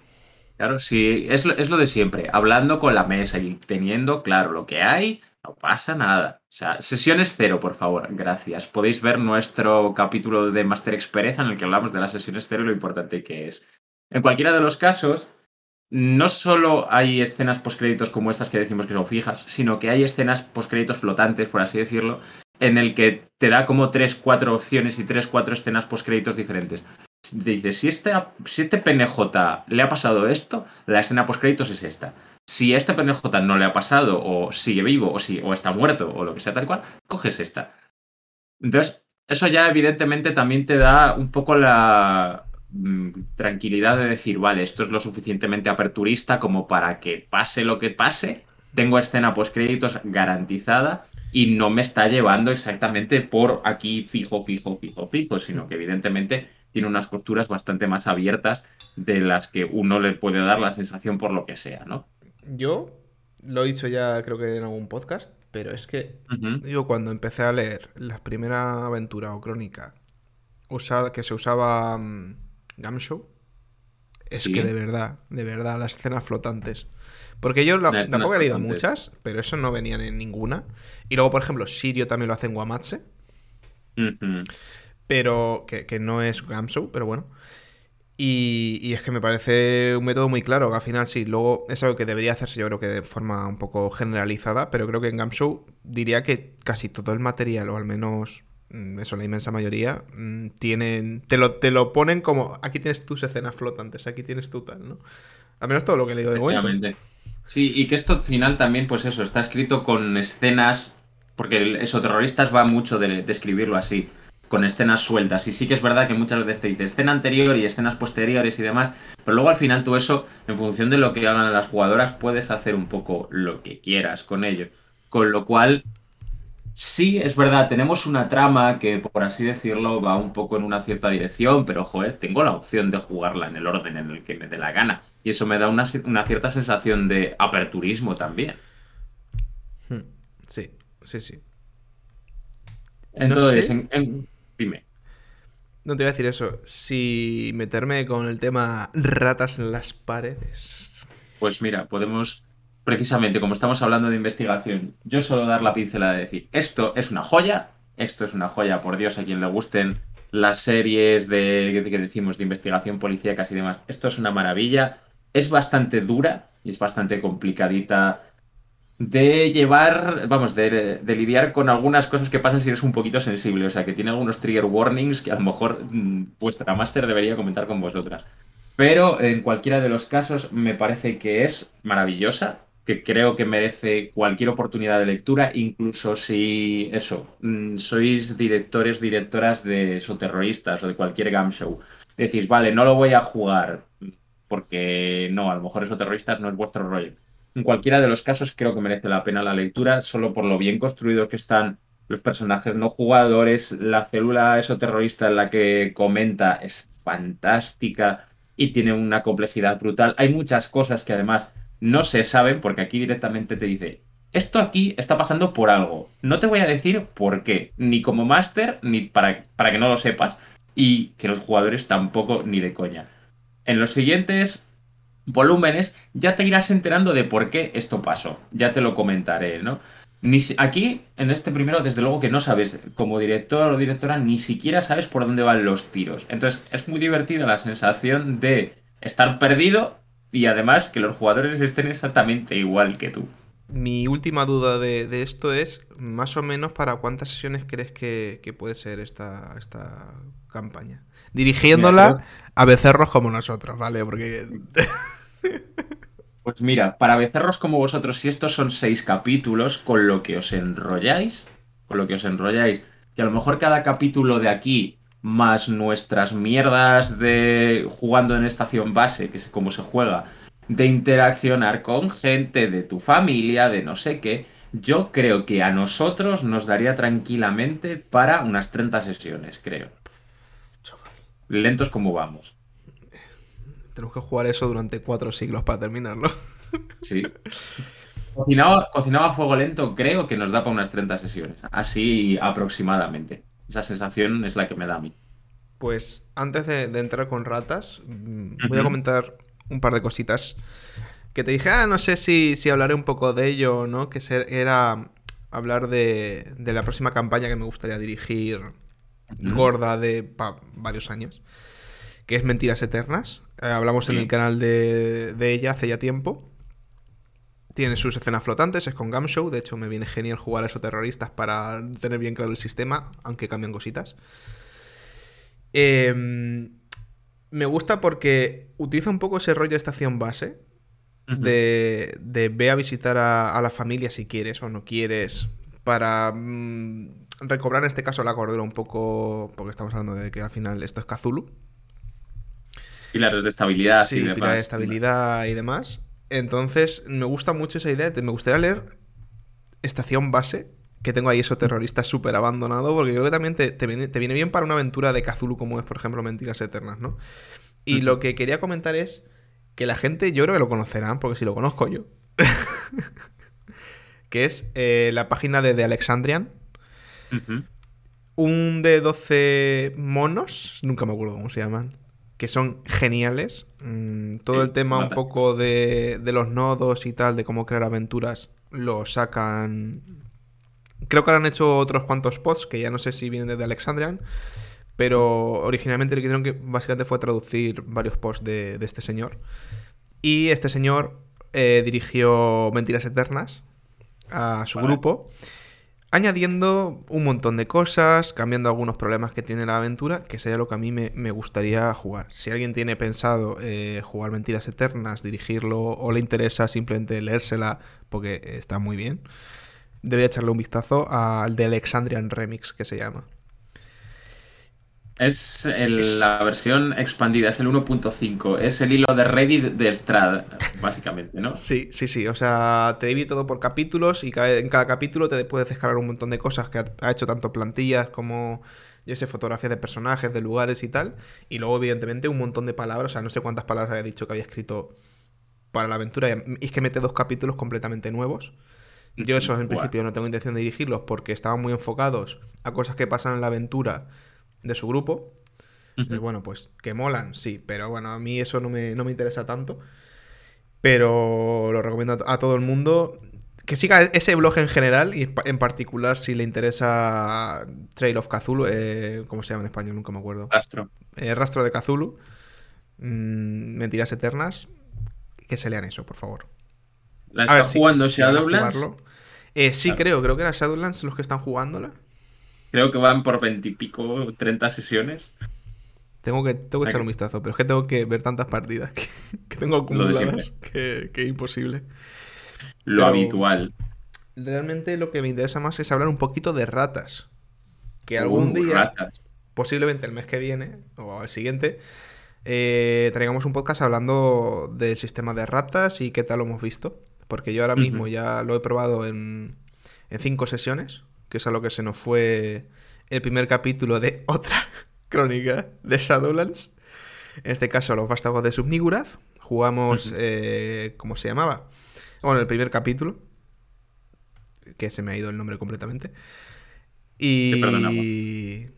S1: Claro, sí, es lo, es lo de siempre, hablando con la mesa y teniendo claro lo que hay, no pasa nada. O sea, sesiones cero, por favor. Gracias. Podéis ver nuestro capítulo de Master Expereza en el que hablamos de las sesiones cero y lo importante que es. En cualquiera de los casos, no solo hay escenas postcréditos como estas que decimos que son fijas, sino que hay escenas postcréditos flotantes, por así decirlo, en el que te da como tres, cuatro opciones y tres, cuatro escenas postcréditos diferentes. Dices, si este, si este PNJ le ha pasado esto, la escena postcréditos es esta si a este PNJ no le ha pasado, o sigue vivo, o, si, o está muerto, o lo que sea tal cual, coges esta. Entonces, eso ya evidentemente también te da un poco la mmm, tranquilidad de decir, vale, esto es lo suficientemente aperturista como para que pase lo que pase. Tengo escena post créditos garantizada y no me está llevando exactamente por aquí fijo, fijo, fijo, fijo, sino que evidentemente tiene unas costuras bastante más abiertas de las que uno le puede dar la sensación por lo que sea, ¿no?
S2: Yo lo he dicho ya creo que en algún podcast, pero es que uh -huh. yo cuando empecé a leer la primera aventura o crónica usada, que se usaba um, Gamshow, es sí. que de verdad, de verdad, las escenas flotantes. Porque yo la, tampoco he leído flotantes. muchas, pero eso no venían en ninguna. Y luego, por ejemplo, Sirio también lo hace en Guamatse. Uh -huh. Pero que, que, no es Gamshow, pero bueno. Y, es que me parece un método muy claro, al final sí, luego es algo que debería hacerse yo creo que de forma un poco generalizada, pero creo que en Gamshow diría que casi todo el material, o al menos mm, eso, la inmensa mayoría, mm, tienen, te lo, te lo ponen como, aquí tienes tus escenas flotantes, aquí tienes tú tal, ¿no? Al menos todo lo que he leído de momento.
S1: Sí, y que esto al final también, pues eso, está escrito con escenas, porque eso, terroristas va mucho de describirlo así con escenas sueltas. Y sí que es verdad que muchas veces te dice escena anterior y escenas posteriores y demás, pero luego al final tú eso, en función de lo que hagan las jugadoras, puedes hacer un poco lo que quieras con ello. Con lo cual, sí, es verdad, tenemos una trama que, por así decirlo, va un poco en una cierta dirección, pero, joder, tengo la opción de jugarla en el orden en el que me dé la gana. Y eso me da una, cierta sensación de aperturismo también.
S2: Hmm, sí, sí, sí.
S1: Entonces, en, Dime.
S2: No te voy a decir eso. Si meterme con el tema ratas en las paredes.
S1: Pues mira, podemos, precisamente como estamos hablando de investigación, yo solo dar la pincelada de decir, esto es una joya, esto es una joya, por Dios, a quien le gusten las series de que decimos de investigación policíacas y demás, esto es una maravilla, es bastante dura y es bastante complicadita de llevar, vamos, de, lidiar con algunas cosas que pasan si eres un poquito sensible. O sea, que tiene algunos trigger warnings que a lo mejor mm, vuestra máster debería comentar con vosotras. Pero en cualquiera de los casos me parece que es maravillosa, que creo que merece cualquier oportunidad de lectura, incluso si eso, mm, sois directores, directoras de eso, terroristas o de cualquier game show. Decís, vale, no lo voy a jugar porque no, a lo mejor eso terroristas no es vuestro rollo en cualquiera de los casos creo que merece la pena la lectura, solo por lo bien construidos que están los personajes no jugadores, la célula esoterrorista en la que comenta es fantástica y tiene una complejidad brutal. Hay muchas cosas que además no se saben porque aquí directamente te dice, esto aquí está pasando por algo. No te voy a decir por qué, ni como máster, ni para, para que no lo sepas, y que los jugadores tampoco ni de coña. En los siguientes volúmenes, ya te irás enterando de por qué esto pasó. Ya te lo comentaré, ¿no? Ni, aquí, en este primero, desde luego que no sabes, como director o directora, ni siquiera sabes por dónde van los tiros. Entonces, es muy divertida la sensación de estar perdido y además que los jugadores estén exactamente igual que tú.
S2: Mi última duda de, esto es, más o menos, ¿para cuántas sesiones crees que, puede ser esta, esta campaña? Dirigiéndola a becerros como nosotros, ¿vale? Porque...
S1: Pues mira, para becerros como vosotros, si estos son seis capítulos, con lo que os enrolláis, con lo que os enrolláis, que a lo mejor cada capítulo de aquí, más nuestras mierdas de jugando en estación base, que es como se juega, de interaccionar con gente de tu familia, de no sé qué, yo creo que a nosotros nos daría tranquilamente para unas 30 sesiones, creo. Lentos como vamos.
S2: Tenemos que jugar eso durante cuatro siglos para terminarlo.
S1: Sí. Cocinado, a fuego lento creo que nos da para unas 30 sesiones. Así aproximadamente. Esa sensación es la que me da a mí.
S2: Pues antes de, entrar con ratas, mm, voy a comentar un par de cositas que te dije, ah, no sé si, si hablaré un poco de ello no, que era hablar de, de, la próxima campaña que me gustaría dirigir gorda de varios años, que es Mentiras Eternas. Eh, hablamos en el canal de, ella hace ya tiempo. Tiene sus escenas flotantes, es con Gamshow. De hecho, me viene genial jugar a esos terroristas para tener bien claro el sistema, aunque cambian cositas. Em, me gusta porque utiliza un poco ese rollo de estación base. de, de, ve a visitar a, la familia si quieres o no quieres. Para mm, recobrar en este caso la cordura un poco. Porque estamos hablando de que al final esto es Kazulu.
S1: Pilares de estabilidad
S2: sí, y demás. Pilares de estabilidad y demás. Entonces, me gusta mucho esa idea. Me gustaría leer Estación Base, que tengo ahí eso terrorista súper abandonado, porque creo que también te, viene, bien para una aventura de Cthulhu como es, por ejemplo, Mentiras Eternas, ¿no? Y lo que quería comentar es que la gente, yo creo que lo conocerán, porque si lo conozco yo, que es eh, la página de The Alexandrian. Un de 12 monos, nunca me acuerdo cómo se llaman que son geniales. Mm, todo el tema un poco de, los nodos y tal, de cómo crear aventuras, lo sacan. Creo que ahora han hecho otros cuantos posts, que ya no sé si vienen desde Alexandrian. Pero originalmente lo que hicieron que básicamente fue traducir varios posts de, de este señor. Y este señor eh, dirigió Mentiras Eternas a su
S1: Vale.
S2: grupo, añadiendo un montón de cosas, cambiando algunos problemas que tiene la aventura, que sería lo que a mí me, gustaría jugar. Si alguien tiene pensado eh, jugar Mentiras Eternas, dirigirlo, o le interesa simplemente leérsela, porque está muy bien, debería echarle un vistazo al de Alexandrian Remix, que se llama.
S1: Es el- la versión expandida, es el 1.5. Es el hilo de Reddit de Strad, básicamente, ¿no?
S2: Sí, sí, sí. O sea, te divide todo por capítulos y cada- en cada capítulo te puedes descargar un montón de cosas que ha, ha hecho tanto plantillas como, yo sé, fotografías de personajes, de lugares y tal. Y luego, evidentemente, un montón de palabras. O sea, no sé cuántas palabras había dicho que había escrito para la aventura. Y es que mete dos capítulos completamente nuevos. Yo esos en principio no tengo intención de dirigirlos porque estaban muy enfocados a cosas que pasan en la aventura de su grupo. Bueno, pues que molan, sí, pero bueno, a mí eso no me, no me interesa tanto. Pero lo recomiendo a, a todo el mundo. Que siga ese blog en general y en particular si le interesa Trail of Cthulhu, eh, ¿cómo se llama en español? Nunca me acuerdo.
S1: Rastro.
S2: Eh, Rastro de Cthulhu, mm, Mentiras Eternas, que se lean eso, por favor.
S1: ¿La
S2: A
S1: está
S2: ver,
S1: jugando
S2: si
S1: Shadowlands?
S2: Eh, sí,
S1: Claro.
S2: creo, creo que era Shadowlands los que están jugándola.
S1: Creo que van por 20 y pico, 30 sesiones.
S2: Tengo que, tengo que echar un vistazo, pero es que tengo que ver tantas partidas que, que tengo acumuladas que, que es imposible.
S1: Lo
S2: Pero-
S1: habitual.
S2: Realmente lo que me interesa más es hablar un poquito de ratas. Que algún
S1: Uh,
S2: día,
S1: ratas.
S2: posiblemente el mes que viene o el siguiente, eh, traigamos un podcast hablando del sistema de ratas y qué tal lo hemos visto. Porque yo ahora mismo ya lo he probado en, en cinco sesiones, que es a lo que se nos fue el primer capítulo de otra crónica de Shadowlands. En este caso, los vástagos de Subniguraz. Jugamos, eh, ¿cómo se llamaba? Bueno, el primer capítulo. Que se me ha ido el nombre completamente. Y,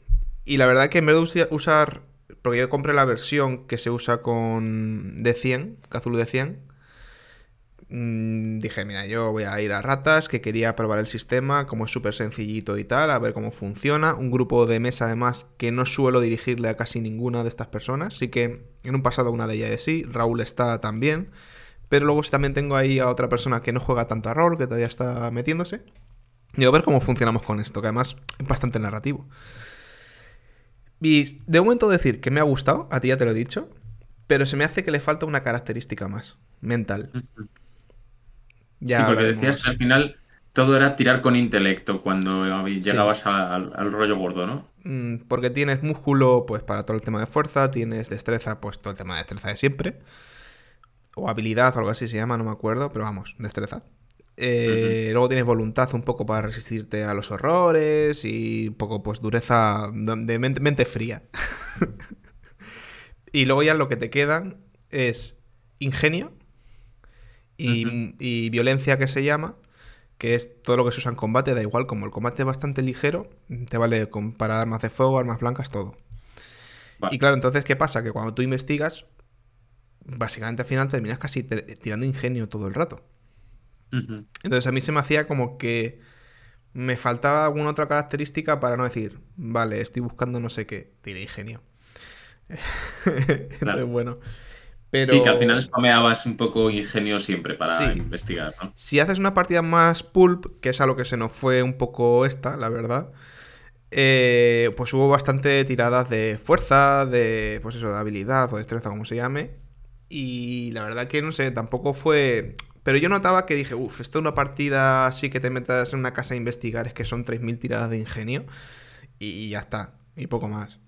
S2: y la verdad que en vez de usar. Porque yo compré la versión que se usa con D100, Cthulhu D100. Mm, Dije, mira, yo voy a ir a ratas, que quería probar el sistema, como es súper sencillito y tal, a ver cómo funciona. Un grupo de mesa, además, que no suelo dirigirle a casi ninguna de estas personas. Sí que en un pasado una de ellas sí, Raúl está también. Pero luego también tengo ahí a otra persona que no juega tanto a rol, que todavía está metiéndose. Y a ver cómo funcionamos con esto, que además es bastante narrativo. Y de momento decir que me ha gustado, a ti ya te lo he dicho, pero se me hace que le falta una característica más, mental. Ya
S1: sí, porque
S2: hablaremos.
S1: decías que al final todo era tirar con intelecto cuando llegabas al rollo gordo, ¿no?
S2: Mm, Porque tienes músculo, pues para todo el tema de fuerza, tienes destreza, pues todo el tema de destreza de siempre. O habilidad o algo así se llama, no me acuerdo, pero vamos, destreza. Eh, Luego tienes voluntad un poco para resistirte a los horrores y un poco pues dureza de mente, mente fría. y luego ya lo que te quedan es ingenio y, violencia que se llama, que es todo lo que se usa en combate, da igual, como el combate es bastante ligero, te vale para armas de fuego, armas blancas, todo.
S1: Vale.
S2: Y claro, entonces, ¿qué pasa? Que cuando tú investigas, básicamente al final terminas casi tirando ingenio todo el rato. Entonces a mí se me hacía como que me faltaba alguna otra característica para no decir, vale, estoy buscando no sé qué, tiré ingenio. Entonces,
S1: Claro.
S2: bueno. Pero
S1: Sí, que al final spameabas un poco ingenio siempre para
S2: Sí.
S1: investigar, ¿no?
S2: si haces una partida más pulp, que es a lo que se nos fue un poco esta, la verdad, eh, pues hubo bastante tiradas de fuerza, de, pues eso, de habilidad o destreza, como se llame. Y la verdad que no sé, tampoco fue... Pero yo notaba que dije, uff, esto es una partida así que te metas en una casa a investigar, es que son 3.000 tiradas de ingenio y ya está, y poco más.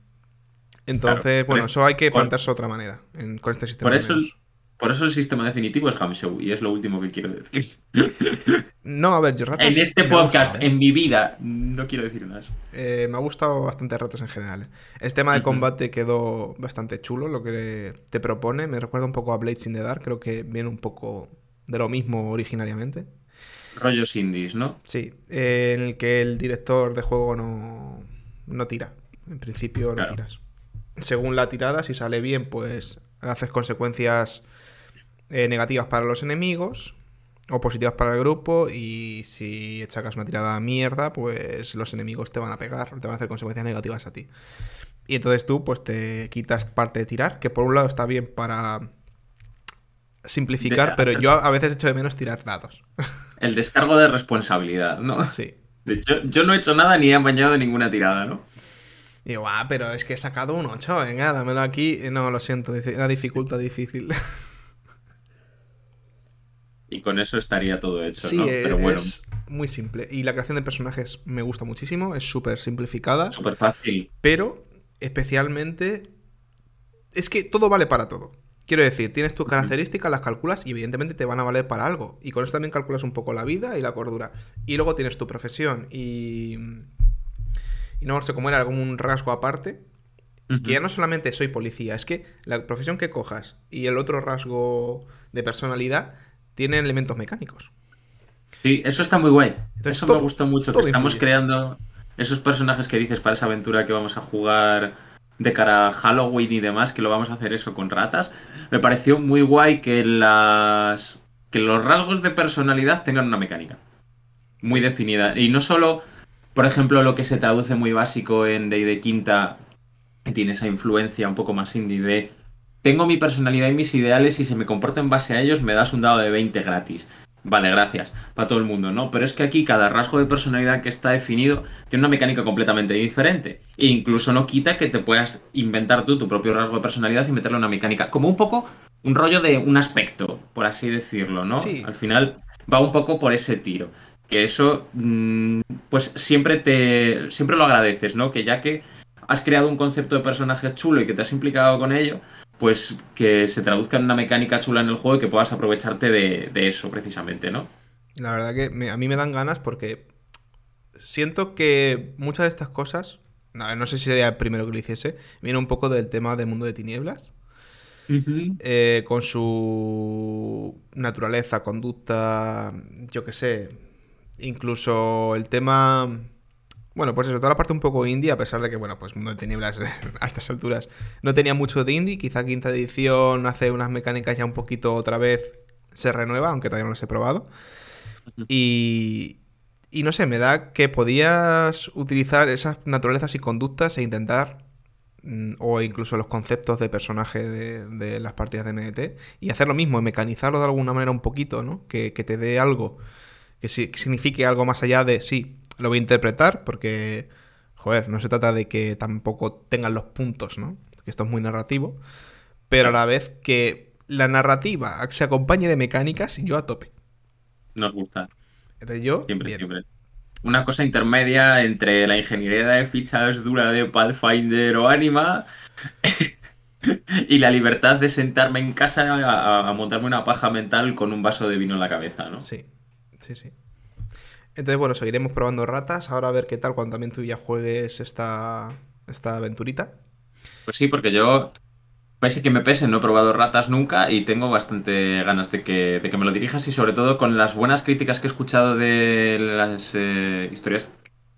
S2: Entonces,
S1: Claro,
S2: bueno, eso hay que plantearse de otra manera en- con este sistema.
S1: Por eso,
S2: menos.
S1: por eso el sistema definitivo es Ham Show y es lo último que quiero decir.
S2: No, a ver, yo ratas
S1: En este podcast,
S2: ¿eh?
S1: en mi vida, no quiero decir más.
S2: Eh, me ha gustado bastante ratos en general. ¿eh? El tema de combate quedó bastante chulo, lo que te propone. Me recuerda un poco a Blades in the Dark, creo que viene un poco de lo mismo originariamente.
S1: Rollos indies, ¿no?
S2: Sí, en el que el director de juego no, no tira. En principio no tiras. Según la tirada, si sale bien, pues haces consecuencias eh, negativas para los enemigos o positivas para el grupo. Y si sacas una tirada mierda, pues los enemigos te van a pegar, te van a hacer consecuencias negativas a ti. Y entonces tú, pues te quitas parte de tirar, que por un lado está bien para simplificar,
S1: De-
S2: pero yo a veces echo de menos tirar dados.
S1: El descargo de responsabilidad, ¿no?
S2: Sí.
S1: Yo no he hecho nada ni he bañado de ninguna tirada, ¿no?
S2: Y digo, ah, pero es que he sacado un 8, venga, dámelo aquí. No, lo siento, era dificultad difícil.
S1: Y con eso estaría todo hecho,
S2: Sí,
S1: ¿no?
S2: es,
S1: Pero bueno,
S2: es muy simple. Y la creación de personajes me gusta muchísimo, es súper simplificada,
S1: súper fácil.
S2: pero especialmente es que todo vale para todo. Quiero decir, tienes tus características, las calculas y evidentemente te van a valer para algo. Y con eso también calculas un poco la vida y la cordura. Y luego tienes tu profesión y... Y no sé cómo era, algún rasgo aparte. Que ya no solamente soy policía, es que la profesión que cojas y el otro rasgo de personalidad tienen elementos mecánicos.
S1: Sí, eso está muy guay.
S2: Entonces,
S1: eso
S2: todo-
S1: me gustó mucho. Que estamos
S2: influye.
S1: creando esos personajes que dices para esa aventura que vamos a jugar de cara a Halloween y demás, que lo vamos a hacer eso con ratas. Me pareció muy guay que las que los rasgos de personalidad tengan una mecánica muy definida. Y no solo, por ejemplo, lo que se traduce muy básico en Day de Quinta, que tiene esa influencia un poco más indie de tengo mi personalidad y mis ideales y si me comporto en base a ellos me das un dado de 20 gratis. Vale, gracias. Para todo el mundo, ¿no? Pero es que aquí cada rasgo de personalidad que está definido tiene una mecánica completamente diferente. E incluso no quita que te puedas inventar tú tu propio rasgo de personalidad y meterle una mecánica. Como un poco un rollo de un aspecto, por así decirlo, ¿no?
S2: Sí.
S1: Al final va un poco por ese tiro. Que eso, mm, pues siempre te. Siempre lo agradeces, ¿no? Que ya que has creado un concepto de personaje chulo y que te has implicado con ello, pues que se traduzca en una mecánica chula en el juego y que puedas aprovecharte de, de eso precisamente, ¿no?
S2: La verdad que me- a mí me dan ganas porque siento que muchas de estas cosas, no, no sé si sería el primero que lo hiciese, viene un poco del tema del mundo de tinieblas, eh, con su naturaleza, conducta, yo qué sé, incluso el tema... Bueno, pues eso, toda la parte un poco indie, a pesar de que, bueno, pues Mundo de Tinieblas a estas alturas no tenía mucho de indie, quizá quinta edición hace unas mecánicas ya un poquito otra vez se renueva, aunque todavía no las he probado. Y, y no sé, me da que podías utilizar esas naturalezas y conductas e intentar, mm, o incluso los conceptos de personaje de, de las partidas de MDT, y hacer lo mismo, mecanizarlo de alguna manera un poquito, ¿no? Que, que te dé algo, que, que signifique algo más allá de, sí, lo voy a interpretar, porque, joder, no se trata de que tampoco tengan los puntos, ¿no? Que esto es muy narrativo, pero a la vez que la narrativa se acompañe de mecánicas, yo a tope.
S1: Nos gusta,
S2: Entonces yo,
S1: siempre,
S2: bien.
S1: siempre. Una cosa intermedia entre la ingeniería de fichas dura de Pathfinder o Anima y la libertad de sentarme en casa a, a montarme una paja mental con un vaso de vino en la cabeza, ¿no?
S2: Sí, sí, sí. Entonces, bueno, seguiremos probando ratas. Ahora a ver qué tal cuando también tú ya juegues esta, esta aventurita.
S1: Pues sí, porque yo, pese que me pese, no he probado ratas nunca y tengo bastante ganas de que, de que me lo dirijas y sobre todo con las buenas críticas que he escuchado de las eh, historias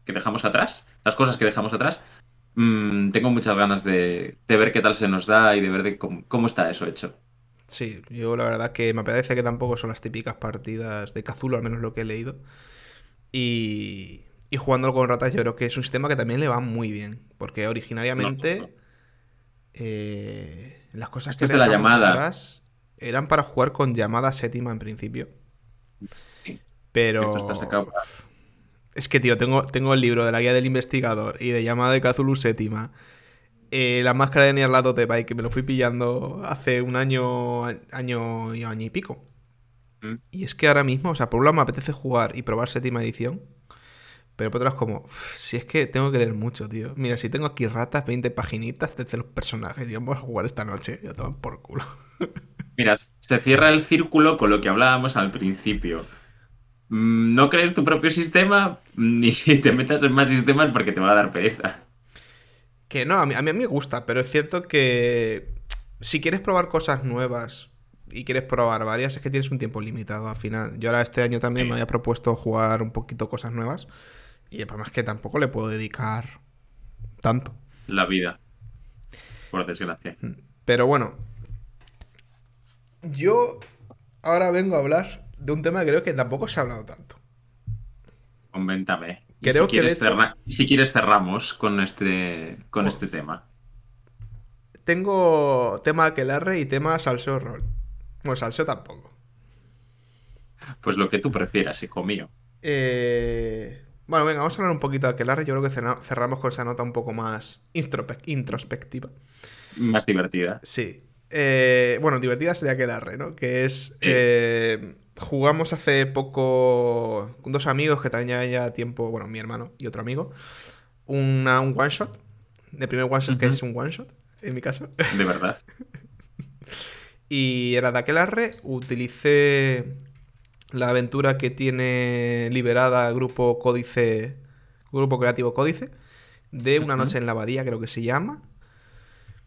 S1: que dejamos atrás, las cosas que dejamos atrás, mm, tengo muchas ganas de, de ver qué tal se nos da y de ver de cómo, cómo está eso hecho.
S2: Sí, yo la verdad que me parece que tampoco son las típicas partidas de Cazulo, al menos lo que he leído. Y, y jugándolo con ratas, yo creo que es un sistema que también le va muy bien. Porque originariamente
S1: No, no.
S2: eh, las cosas
S1: Esto
S2: que
S1: es de la
S2: dejamos
S1: llamada.
S2: atrás eran para jugar con llamada séptima en principio.
S1: Sí.
S2: Pero.
S1: Esto está
S2: Es que, tío, tengo, tengo el libro de la guía del investigador y de llamada de Cthulhu séptima. Eh, la máscara de Nyarlathotep, que me lo fui pillando hace un año, año y año y pico.
S1: Mm.
S2: Y es que ahora mismo, o sea, por un lado me apetece jugar y probar séptima edición. Pero por otro lado es como, "Uf, si es que tengo que leer mucho, tío. Mira, si tengo aquí ratas, 20 paginitas desde los personajes y vamos a jugar esta noche, ya toman por culo.
S1: Mira, se cierra el círculo con lo que hablábamos al principio. Mm, No crees tu propio sistema ni te metas en más sistemas porque te va a dar pereza.
S2: Que no, a mí, a mí, me gusta, pero es cierto que si quieres probar cosas nuevas y quieres probar varias, es que tienes un tiempo limitado al final. Yo ahora este año también me había propuesto jugar un poquito cosas nuevas y es que tampoco le puedo dedicar tanto.
S1: La vida. Por desgracia.
S2: Pero bueno, yo ahora vengo a hablar de un tema que creo que tampoco se ha hablado tanto.
S1: Coméntame.
S2: Creo
S1: si
S2: que de
S1: quieres,
S2: hecho-
S1: cerra- y si quieres cerramos con este, con
S2: Oh.
S1: este tema.
S2: tengo tema aquelarre y tema salseo rol. Bueno, salseo tampoco.
S1: Pues lo que tú prefieras, hijo mío.
S2: Eh, bueno, venga, vamos a hablar un poquito de aquelarre. Yo creo que cerramos con esa nota un poco más introspectiva.
S1: Más divertida.
S2: Sí. Eh, bueno, divertida sería aquelarre, ¿no? Que es... Eh, jugamos hace poco con dos amigos que también ya tiempo, bueno, mi hermano y otro amigo, una, un one shot. De primer one shot, que es un one shot, en mi caso.
S1: De verdad.
S2: y era de aquelarre. Utilicé la aventura que tiene liberada el grupo Códice, Grupo Creativo Códice, de Una Noche en la Abadía, creo que se llama.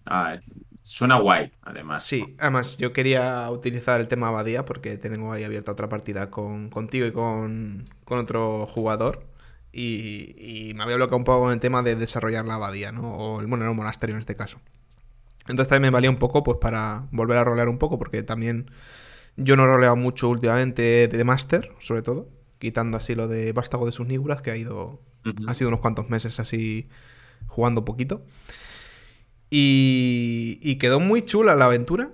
S1: Ah, suena guay, además.
S2: Sí, además yo quería utilizar el tema Abadía porque tengo ahí abierta otra partida con, contigo y con, con otro jugador. Y, me había bloqueado un poco con el tema de desarrollar la abadía, ¿no? O el, bueno, el monasterio en este caso. Entonces también me valía un poco pues para volver a rolear un poco porque también yo no he roleado mucho últimamente de Master, sobre todo, quitando así lo de Vástago de sus Nígulas, que ha ido. Ha sido unos cuantos meses así jugando poquito. Y, y quedó muy chula la aventura.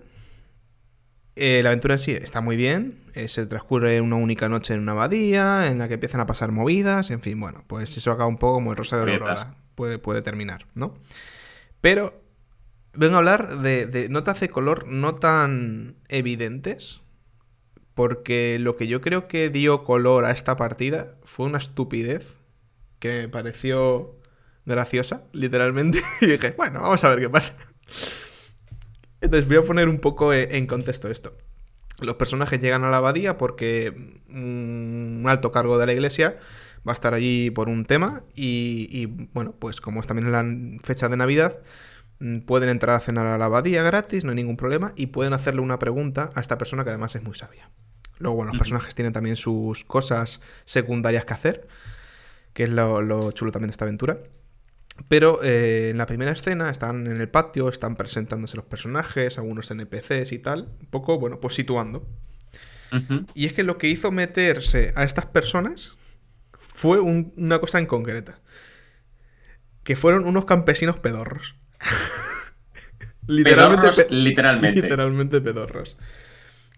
S2: Eh, la aventura en sí está muy bien. Eh, se transcurre una única noche en una abadía, en la que empiezan a pasar movidas. En fin, bueno, pues eso acaba un poco como el Rosa de Aurora. Puede, puede terminar, ¿no? Pero vengo a hablar de, de notas de color no tan evidentes porque lo que yo creo que dio color a esta partida fue una estupidez que me pareció graciosa, literalmente. Y dije, bueno, vamos a ver qué pasa. Entonces voy a poner un poco e-, en contexto esto. Los personajes llegan a la abadía porque un alto cargo de la iglesia va a estar allí por un tema y, bueno, pues como es también la fecha de Navidad, mm, pueden entrar a cenar a la abadía gratis, no hay ningún problema, y pueden hacerle una pregunta a esta persona que además es muy sabia. Luego, bueno, los personajes tienen también sus cosas secundarias que hacer, que es lo, chulo también de esta aventura. Pero eh, en la primera escena están en el patio, están presentándose los personajes, algunos NPCs y tal, un poco, bueno, pues situando. Y es que lo que hizo meterse a estas personas fue una cosa en concreta. Que fueron unos campesinos pedorros.
S1: literalmente, literalmente.
S2: Literalmente pedorros.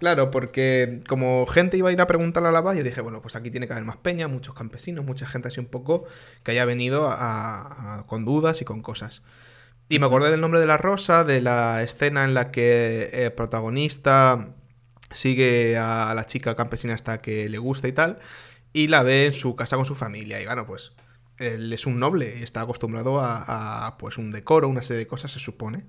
S2: Claro, porque como gente iba a ir a preguntarle a la valle, dije, bueno, pues aquí tiene que haber más peña, muchos campesinos, mucha gente así un poco que haya venido con dudas y con cosas. Y me acordé del nombre de la rosa, de la escena en la que el protagonista sigue a la chica campesina hasta que le gusta y tal, y la ve en su casa con su familia. Y bueno, pues él es un noble y está acostumbrado a, a pues un decoro, una serie de cosas, se supone.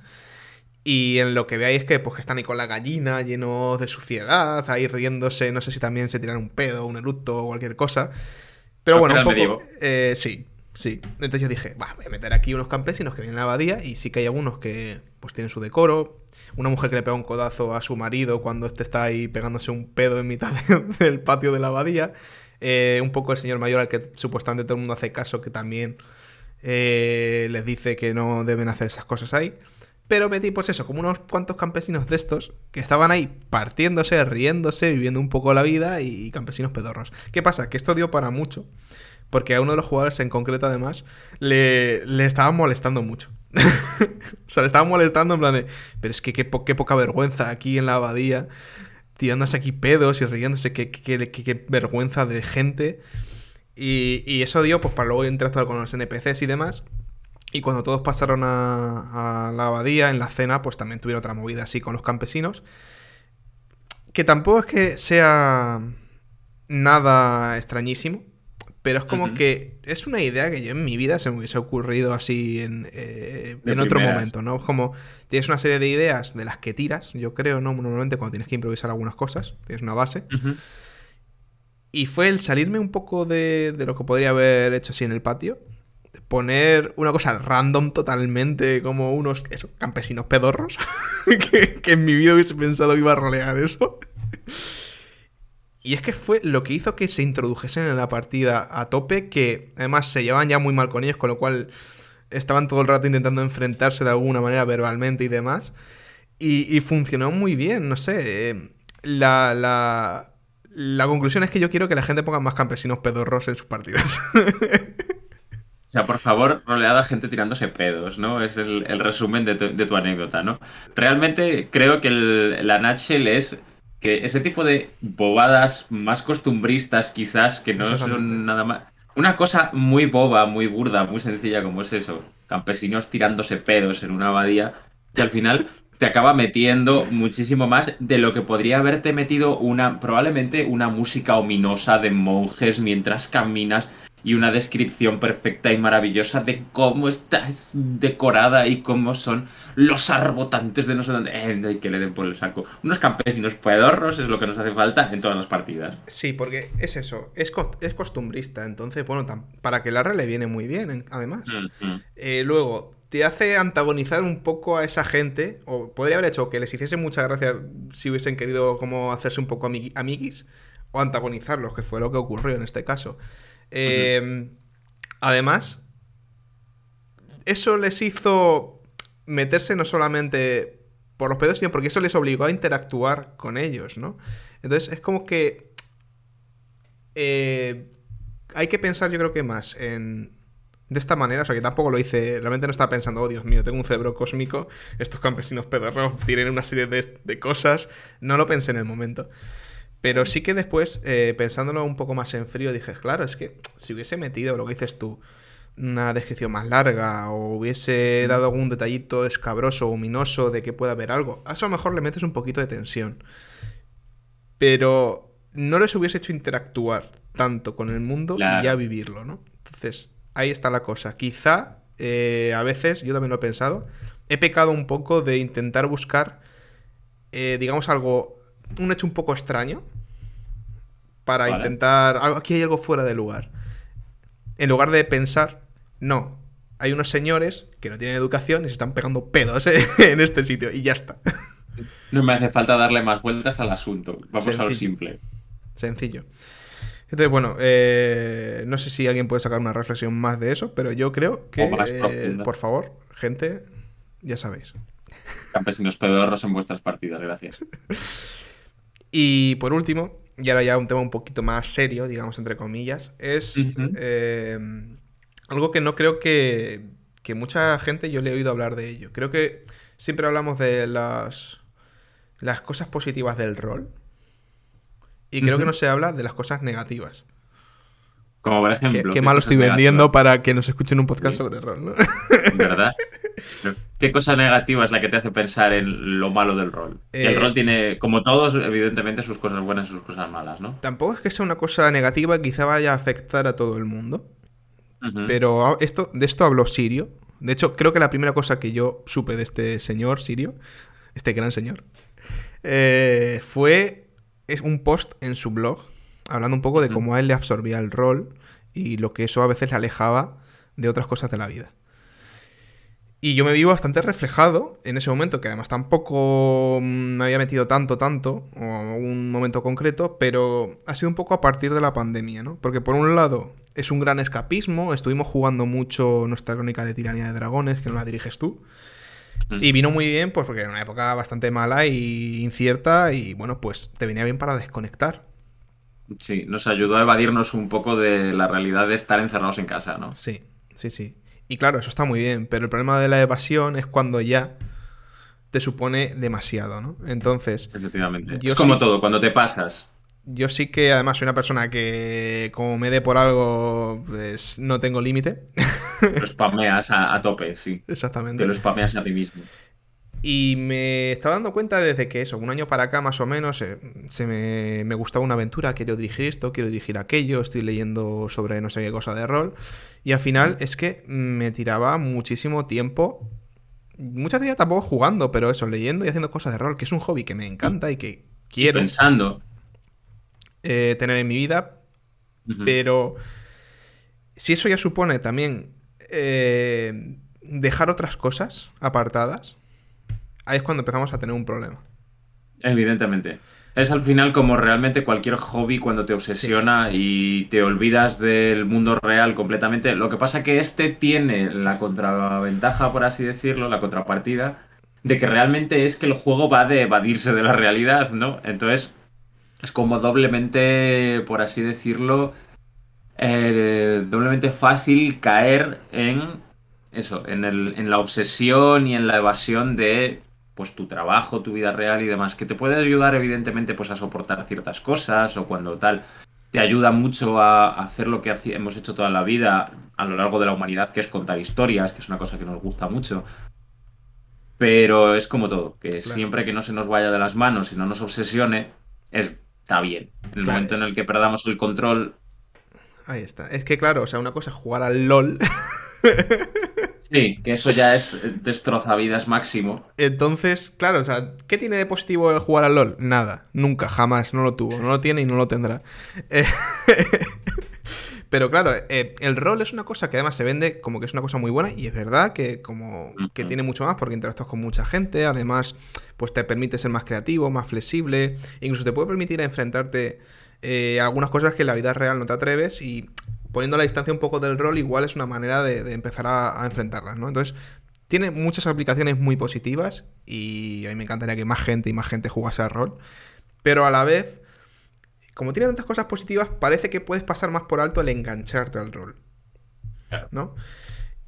S2: Y en lo que veáis que, pues, que están ahí con la gallina, llenos de suciedad, ahí riéndose, no sé si también se tiran un pedo, un eructo o cualquier cosa. Pero bueno, un poco. Eh, sí, sí. Entonces yo dije, va, voy a meter aquí unos campesinos que vienen a la abadía y sí que hay algunos que pues tienen su decoro. Una mujer que le pega un codazo a su marido cuando este está ahí pegándose un pedo en mitad del patio de la abadía. Eh, un poco el señor mayor al que supuestamente todo el mundo hace caso, que también eh, les dice que no deben hacer esas cosas ahí. Pero metí, pues eso, como unos cuantos campesinos de estos que estaban ahí partiéndose, riéndose, viviendo un poco la vida y, campesinos pedorros. ¿Qué pasa? Que esto dio para mucho. Porque a uno de los jugadores en concreto, además, le, le estaban molestando mucho. o sea, le estaban molestando en plan de. Pero es que qué, poca vergüenza aquí en la abadía, tirándose aquí pedos y riéndose, qué, qué, vergüenza de gente. Y, y, eso dio, pues, para luego interactuar con los NPCs y demás. Y cuando todos pasaron a, la abadía, en la cena, pues también tuvieron otra movida así con los campesinos. Que tampoco es que sea nada extrañísimo, pero es como que es una idea que yo en mi vida se me hubiese ocurrido así en, eh, en otro momento, ¿no? Es como tienes una serie de ideas de las que tiras, yo creo, ¿no? Normalmente cuando tienes que improvisar algunas cosas, tienes una base. Y fue el salirme un poco de, de, lo que podría haber hecho así en el patio poner una cosa random totalmente, como unos campesinos pedorros, que, en mi vida hubiese pensado que iba a rolear eso. Y es que fue lo que hizo que se introdujesen en la partida a tope, que además se llevaban ya muy mal con ellos, con lo cual estaban todo el rato intentando enfrentarse de alguna manera verbalmente y demás. Y, funcionó muy bien, no sé. Eh, la, la, la conclusión es que yo quiero que la gente ponga más campesinos pedorros en sus partidas.
S1: sea, por favor, roleada gente tirándose pedos, ¿no? Es el, el resumen de tu, de tu anécdota, ¿no? Realmente creo que el, la nutshell es que ese tipo de bobadas más costumbristas, quizás, que no son nada más. Una cosa muy boba, muy burda, muy sencilla como es eso. Campesinos tirándose pedos en una abadía, que al final te acaba metiendo muchísimo más de lo que podría haberte metido una, probablemente una música ominosa de monjes mientras caminas y una descripción perfecta y maravillosa de cómo está es decorada y cómo son los arbotantes de no sé dónde. Eh, que le den por el saco. Unos campesinos pedorros es lo que nos hace falta en todas las partidas.
S2: Sí, porque es eso, es, co- es costumbrista, entonces, bueno, para que la le viene muy bien, en- además.
S1: Mm.
S2: Eh, luego, te hace antagonizar un poco a esa gente, o podría haber hecho que les hiciese mucha gracia si hubiesen querido como hacerse un poco amigui- amiguis, o antagonizarlos, que fue lo que ocurrió en este caso. Eh, Además, eso les hizo meterse no solamente por los pedos, sino porque eso les obligó a interactuar con ellos, ¿no? Entonces es como que eh, hay que pensar, yo creo que más en de esta manera, o sea que tampoco lo hice, realmente no estaba pensando, oh Dios mío, tengo un cerebro cósmico, estos campesinos pedorros tienen una serie de, de cosas, no lo pensé en el momento. Pero sí que después, eh, pensándolo un poco más en frío, dije, claro, es que si hubiese metido lo que dices tú, una descripción más larga, o hubiese dado algún detallito escabroso o ominoso de que pueda haber algo, a eso a lo mejor le metes un poquito de tensión. Pero no les hubiese hecho interactuar tanto con el mundo
S1: Claro.
S2: y ya vivirlo, ¿no? Entonces, ahí está la cosa. Quizá, eh, a veces, yo también lo he pensado, he pecado un poco de intentar buscar, eh, digamos, algo, un hecho un poco extraño, para
S1: Vale.
S2: intentar, algo- aquí hay algo fuera de lugar. En lugar de pensar, no, hay unos señores que no tienen educación y se están pegando pedos eh, en este sitio y ya está.
S1: No me hace falta darle más vueltas al asunto. Vamos a lo simple.
S2: Sencillo. Entonces, bueno, eh, no sé si alguien puede sacar una reflexión más de eso, pero yo creo que, eh, por favor, gente, ya sabéis.
S1: Campesinos pedorros en vuestras partidas, gracias.
S2: Y por último, y ahora ya un tema un poquito más serio, digamos, entre comillas, es eh, algo que no creo que, que mucha gente yo le he oído hablar de ello. Creo que siempre hablamos de las, las cosas positivas del rol. Y creo que no se habla de las cosas negativas.
S1: Como por
S2: Qué,
S1: ejemplo.
S2: qué
S1: ¿qué
S2: mal
S1: cosas
S2: estoy vendiendo para que nos escuchen un podcast
S1: Sí.
S2: sobre rol, ¿no?
S1: ¿Verdad? ¿Qué cosa negativa es la que te hace pensar en lo malo del rol? El
S2: Eh,
S1: rol tiene, como todos, evidentemente, sus cosas buenas y sus cosas malas, ¿no?
S2: Tampoco es que sea una cosa negativa, quizá vaya a afectar a todo el mundo. Pero esto, de esto habló Sirio. De hecho, creo que la primera cosa que yo supe de este señor Sirio, este gran señor, eh, fue es un post en su blog hablando un poco de cómo a él le absorbía el rol y lo que eso a veces le alejaba de otras cosas de la vida. Y yo me vi bastante reflejado en ese momento, que además tampoco me había metido tanto, tanto, o un momento concreto, pero ha sido un poco a partir de la pandemia, ¿no? Porque por un lado es un gran escapismo, estuvimos jugando mucho nuestra crónica de tiranía de dragones, que nos la diriges tú, y vino muy bien, pues porque era una época bastante mala y incierta, y bueno, pues te venía bien para desconectar.
S1: Sí, nos ayudó a evadirnos un poco de la realidad de estar encerrados en casa, ¿no?
S2: Sí, sí, sí. Y claro, eso está muy bien, pero el problema de la evasión es cuando ya te supone demasiado, ¿no? Entonces,
S1: Efectivamente.
S2: Yo
S1: es como
S2: sí.
S1: todo, cuando te pasas.
S2: yo sí que además soy una persona que como me dé por algo, pues no tengo límite.
S1: Lo spameas a, a tope, sí.
S2: Exactamente.
S1: Te lo spameas a ti mismo.
S2: Y me estaba dando cuenta desde que eso, un año para acá más o menos, eh, se me, me gustaba una aventura, quiero dirigir esto, quiero dirigir aquello, estoy leyendo sobre no sé qué cosa de rol. Y al final es que me tiraba muchísimo tiempo, muchas veces tampoco jugando, pero eso, leyendo y haciendo cosas de rol, que es un hobby que me encanta y que quiero
S1: Pensando.
S2: eh, tener en mi vida, pero si eso ya supone también eh, dejar otras cosas apartadas, ahí es cuando empezamos a tener un problema.
S1: Evidentemente. Es al final como realmente cualquier hobby cuando te obsesiona y te olvidas del mundo real completamente. Lo que pasa que este tiene la contraventaja, por así decirlo, la contrapartida, de que realmente es que el juego va de evadirse de la realidad, ¿no? Entonces, es como doblemente, por así decirlo, eh, doblemente fácil caer en eso, en, el, en la obsesión y en la evasión de pues tu trabajo, tu vida real y demás, que te puede ayudar evidentemente pues a soportar ciertas cosas o cuando tal, te ayuda mucho a hacer lo que hemos hecho toda la vida a lo largo de la humanidad, que es contar historias, que es una cosa que nos gusta mucho. Pero es como todo, que siempre que no se nos vaya de las manos y no nos obsesione, está bien. En el momento en el que perdamos el control...
S2: Ahí está. Es que claro, o sea, una cosa es jugar al LOL
S1: Sí, que eso ya es destrozavidas máximo.
S2: Entonces, claro, o sea, ¿qué tiene de positivo el jugar al LOL? Nada, nunca, jamás, no lo tuvo, no lo tiene y no lo tendrá. Eh, pero claro, eh, el rol es una cosa que además se vende como que es una cosa muy buena y es verdad que como que tiene mucho más porque interactúas con mucha gente, además pues te permite ser más creativo, más flexible, incluso te puede permitir enfrentarte eh, a algunas cosas que en la vida real no te atreves y poniendo la distancia un poco del rol, igual es una manera de, empezar a, enfrentarlas, ¿no? Entonces, tiene muchas aplicaciones muy positivas y a mí me encantaría que más gente y más gente jugase al rol, pero a la vez, como tiene tantas cosas positivas, parece que puedes pasar más por alto el engancharte al rol, ¿no?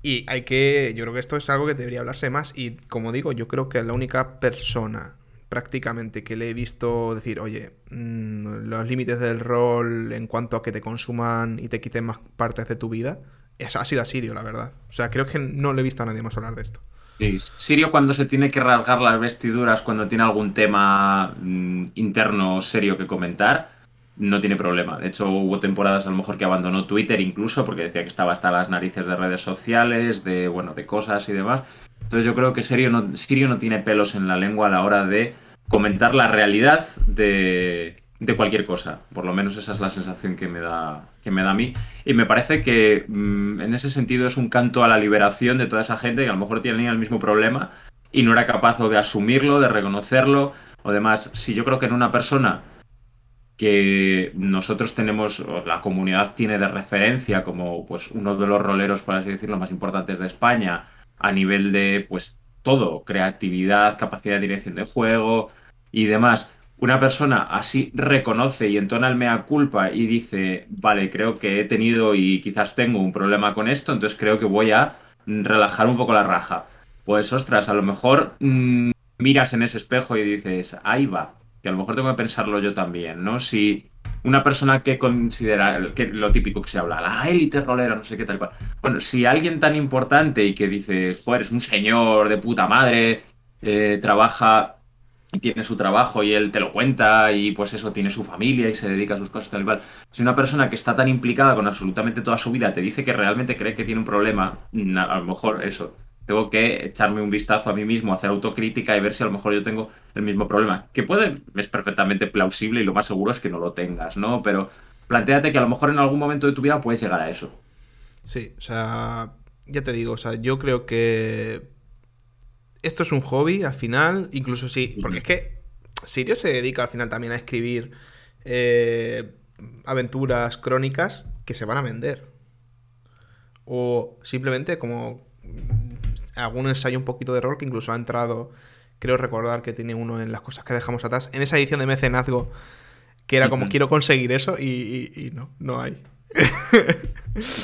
S2: Y hay que, yo creo que esto es algo que debería hablarse más y como digo, yo creo que la única persona prácticamente que le he visto decir, oye, mm, los límites del rol en cuanto a que te consuman y te quiten más partes de tu vida, ha sido a Sirio, la verdad. O sea, creo que no le he visto a nadie más hablar de esto.
S1: Sí, Sirio cuando se tiene que rasgar las vestiduras, cuando tiene algún tema mm, interno serio que comentar, no tiene problema. De hecho, hubo temporadas a lo mejor que abandonó Twitter incluso porque decía que estaba hasta las narices de redes sociales, de bueno, de cosas y demás. Entonces yo creo que Sirio no, Sirio no tiene pelos en la lengua a la hora de comentar la realidad de, cualquier cosa. Por lo menos esa es la sensación que me da, que me da a mí. Y me parece que mm, en ese sentido es un canto a la liberación de toda esa gente que a lo mejor tenía el mismo problema y no era capaz de asumirlo, de reconocerlo o demás. Si yo creo que en una persona que nosotros tenemos, o la comunidad tiene de referencia como pues uno de los roleros, por así decirlo, más importantes de España, a nivel de pues todo, creatividad, capacidad de dirección de juego y demás. Una persona así reconoce y entona el mea culpa y dice, vale, creo que he tenido y quizás tengo un problema con esto, entonces creo que voy a relajar un poco la raja. Pues ostras, a lo mejor mm, miras en ese espejo y dices, ahí va, que a lo mejor tengo que pensarlo yo también, ¿no? Si una persona que considera que lo típico que se habla, la élite rolera, no sé qué tal cual. Bueno, si alguien tan importante y que dice, joder, es un señor de puta madre, eh, trabaja y tiene su trabajo y él te lo cuenta y pues eso tiene su familia y se dedica a sus cosas tal y cual. Si una persona que está tan implicada con absolutamente toda su vida te dice que realmente cree que tiene un problema, a lo mejor eso, tengo que echarme un vistazo a mí mismo, hacer autocrítica y ver si a lo mejor yo tengo el mismo problema. Que puede, es perfectamente plausible y lo más seguro es que no lo tengas, ¿no? Pero planteate que a lo mejor en algún momento de tu vida puedes llegar a eso.
S2: Sí, o sea, ya te digo, o sea, yo creo que esto es un hobby al final, incluso sí, porque es que Sirio se dedica al final también a escribir eh, aventuras crónicas que se van a vender. O simplemente como algún ensayo un poquito de rol que incluso ha entrado, creo recordar que tiene uno en las cosas que dejamos atrás, en esa edición de mecenazgo, que era como quiero conseguir eso y, no, no hay.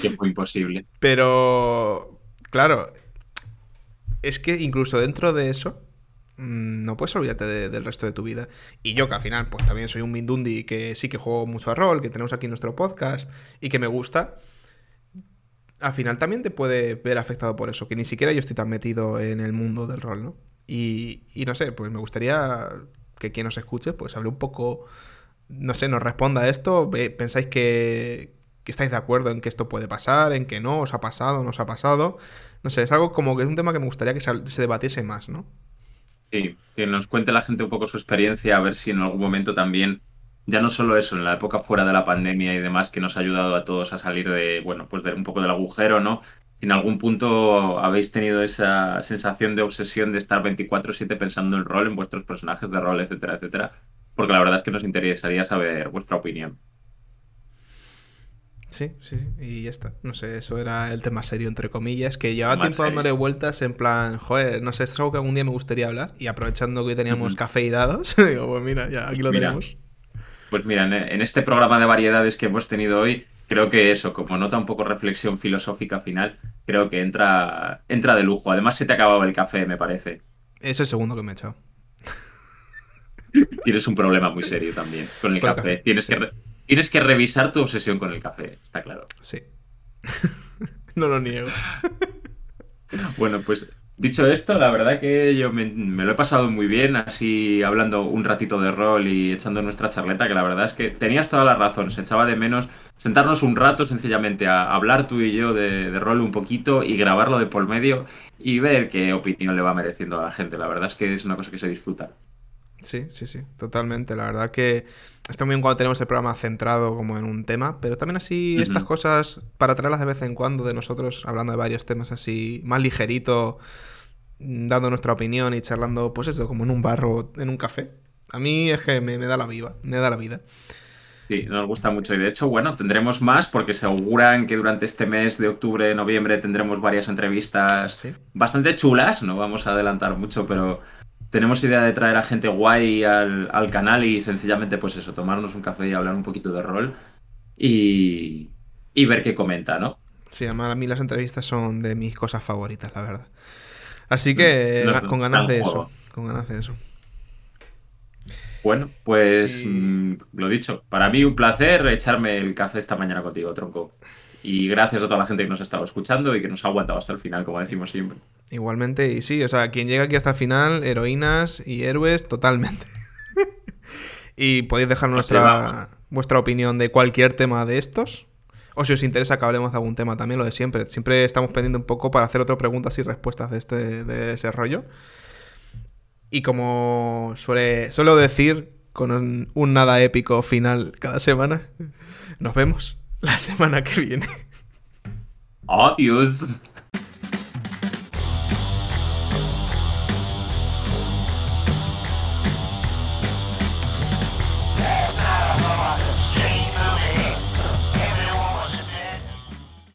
S1: que fue imposible.
S2: Pero, claro, es que incluso dentro de eso, mm, no puedes olvidarte del resto de tu vida. Y yo, que al final, pues también soy un Mindundi que sí que juego mucho a rol, que tenemos aquí nuestro podcast y que me gusta al final también te puede ver afectado por eso, que ni siquiera yo estoy tan metido en el mundo del rol, ¿no? Y, no sé, pues me gustaría que quien nos escuche, pues hable un poco, no sé, nos responda a esto. ¿Pensáis que, estáis de acuerdo en que esto puede pasar, en que no, os ha pasado, no os ha pasado? No sé, es algo como que es un tema que me gustaría que se, se debatiese más, ¿no?
S1: Sí, que nos cuente la gente un poco su experiencia, a ver si en algún momento también ya no solo eso, en la época fuera de la pandemia y demás, que nos ha ayudado a todos a salir de, bueno, pues de un poco del agujero, ¿no? Si en algún punto habéis tenido esa sensación de obsesión de estar 24/7 pensando en rol, en vuestros personajes de rol, etcétera, etcétera, porque la verdad es que nos interesaría saber vuestra opinión.
S2: Sí, sí, y ya está. No sé, eso era el tema serio, entre comillas, que llevaba tiempo dándole vueltas en plan, joder, no sé, es algo que algún día me gustaría hablar, y aprovechando que teníamos café y dados, digo, pues mira, ya aquí lo tenemos.
S1: Pues mira, en este programa de variedades que hemos tenido hoy, creo que eso, como nota un poco reflexión filosófica final, creo que entra, entra de lujo. Además, se te ha acabado el café, me parece.
S2: Es el segundo que me he echado.
S1: Tienes un problema muy serio también con el café. Tienes, que tienes que revisar tu obsesión con el café, está claro.
S2: Sí. no lo niego.
S1: bueno, pues Dicho esto, la verdad que yo me, lo he pasado muy bien, así hablando un ratito de rol y echando nuestra charleta, que la verdad es que tenías toda la razón, se echaba de menos sentarnos un rato sencillamente a hablar tú y yo de, rol un poquito y grabarlo de por medio y ver qué opinión le va mereciendo a la gente. La verdad es que es una cosa que se disfruta.
S2: Sí, sí, sí, totalmente. La verdad que está muy bien cuando tenemos el programa centrado como en un tema, pero también así estas cosas para traerlas de vez en cuando de nosotros hablando de varios temas así más ligerito dando nuestra opinión y charlando, pues eso, como en un barro, en un café. A mí es que me, da la vida, me da la vida.
S1: Sí, nos gusta mucho. Y de hecho, bueno, tendremos más porque se auguran que durante este mes de octubre, noviembre tendremos varias entrevistas bastante chulas. No vamos a adelantar mucho, pero tenemos idea de traer a gente guay al, al, canal y sencillamente, pues eso, tomarnos un café y hablar un poquito de rol y, y ver qué comenta, ¿no?
S2: Sí, además a mí las entrevistas son de mis cosas favoritas, la verdad. Así que con ganas de eso. Con ganas de eso.
S1: Bueno, pues mm, lo dicho, para mí un placer echarme el café esta mañana contigo, tronco. Y gracias a toda la gente que nos ha estado escuchando y que nos ha aguantado hasta el final, como decimos siempre.
S2: Igualmente, y sí, o sea, quien llega aquí hasta el final, heroínas y héroes, totalmente. y podéis dejar nuestra, vuestra opinión de cualquier tema de estos. O si os interesa que hablemos de algún tema también, lo de siempre. Siempre estamos pendiendo un poco para hacer otras preguntas y respuestas de, este, de ese rollo. Y como suele, suelo decir, con un, nada épico final cada semana, nos vemos la semana que viene.
S1: Adiós.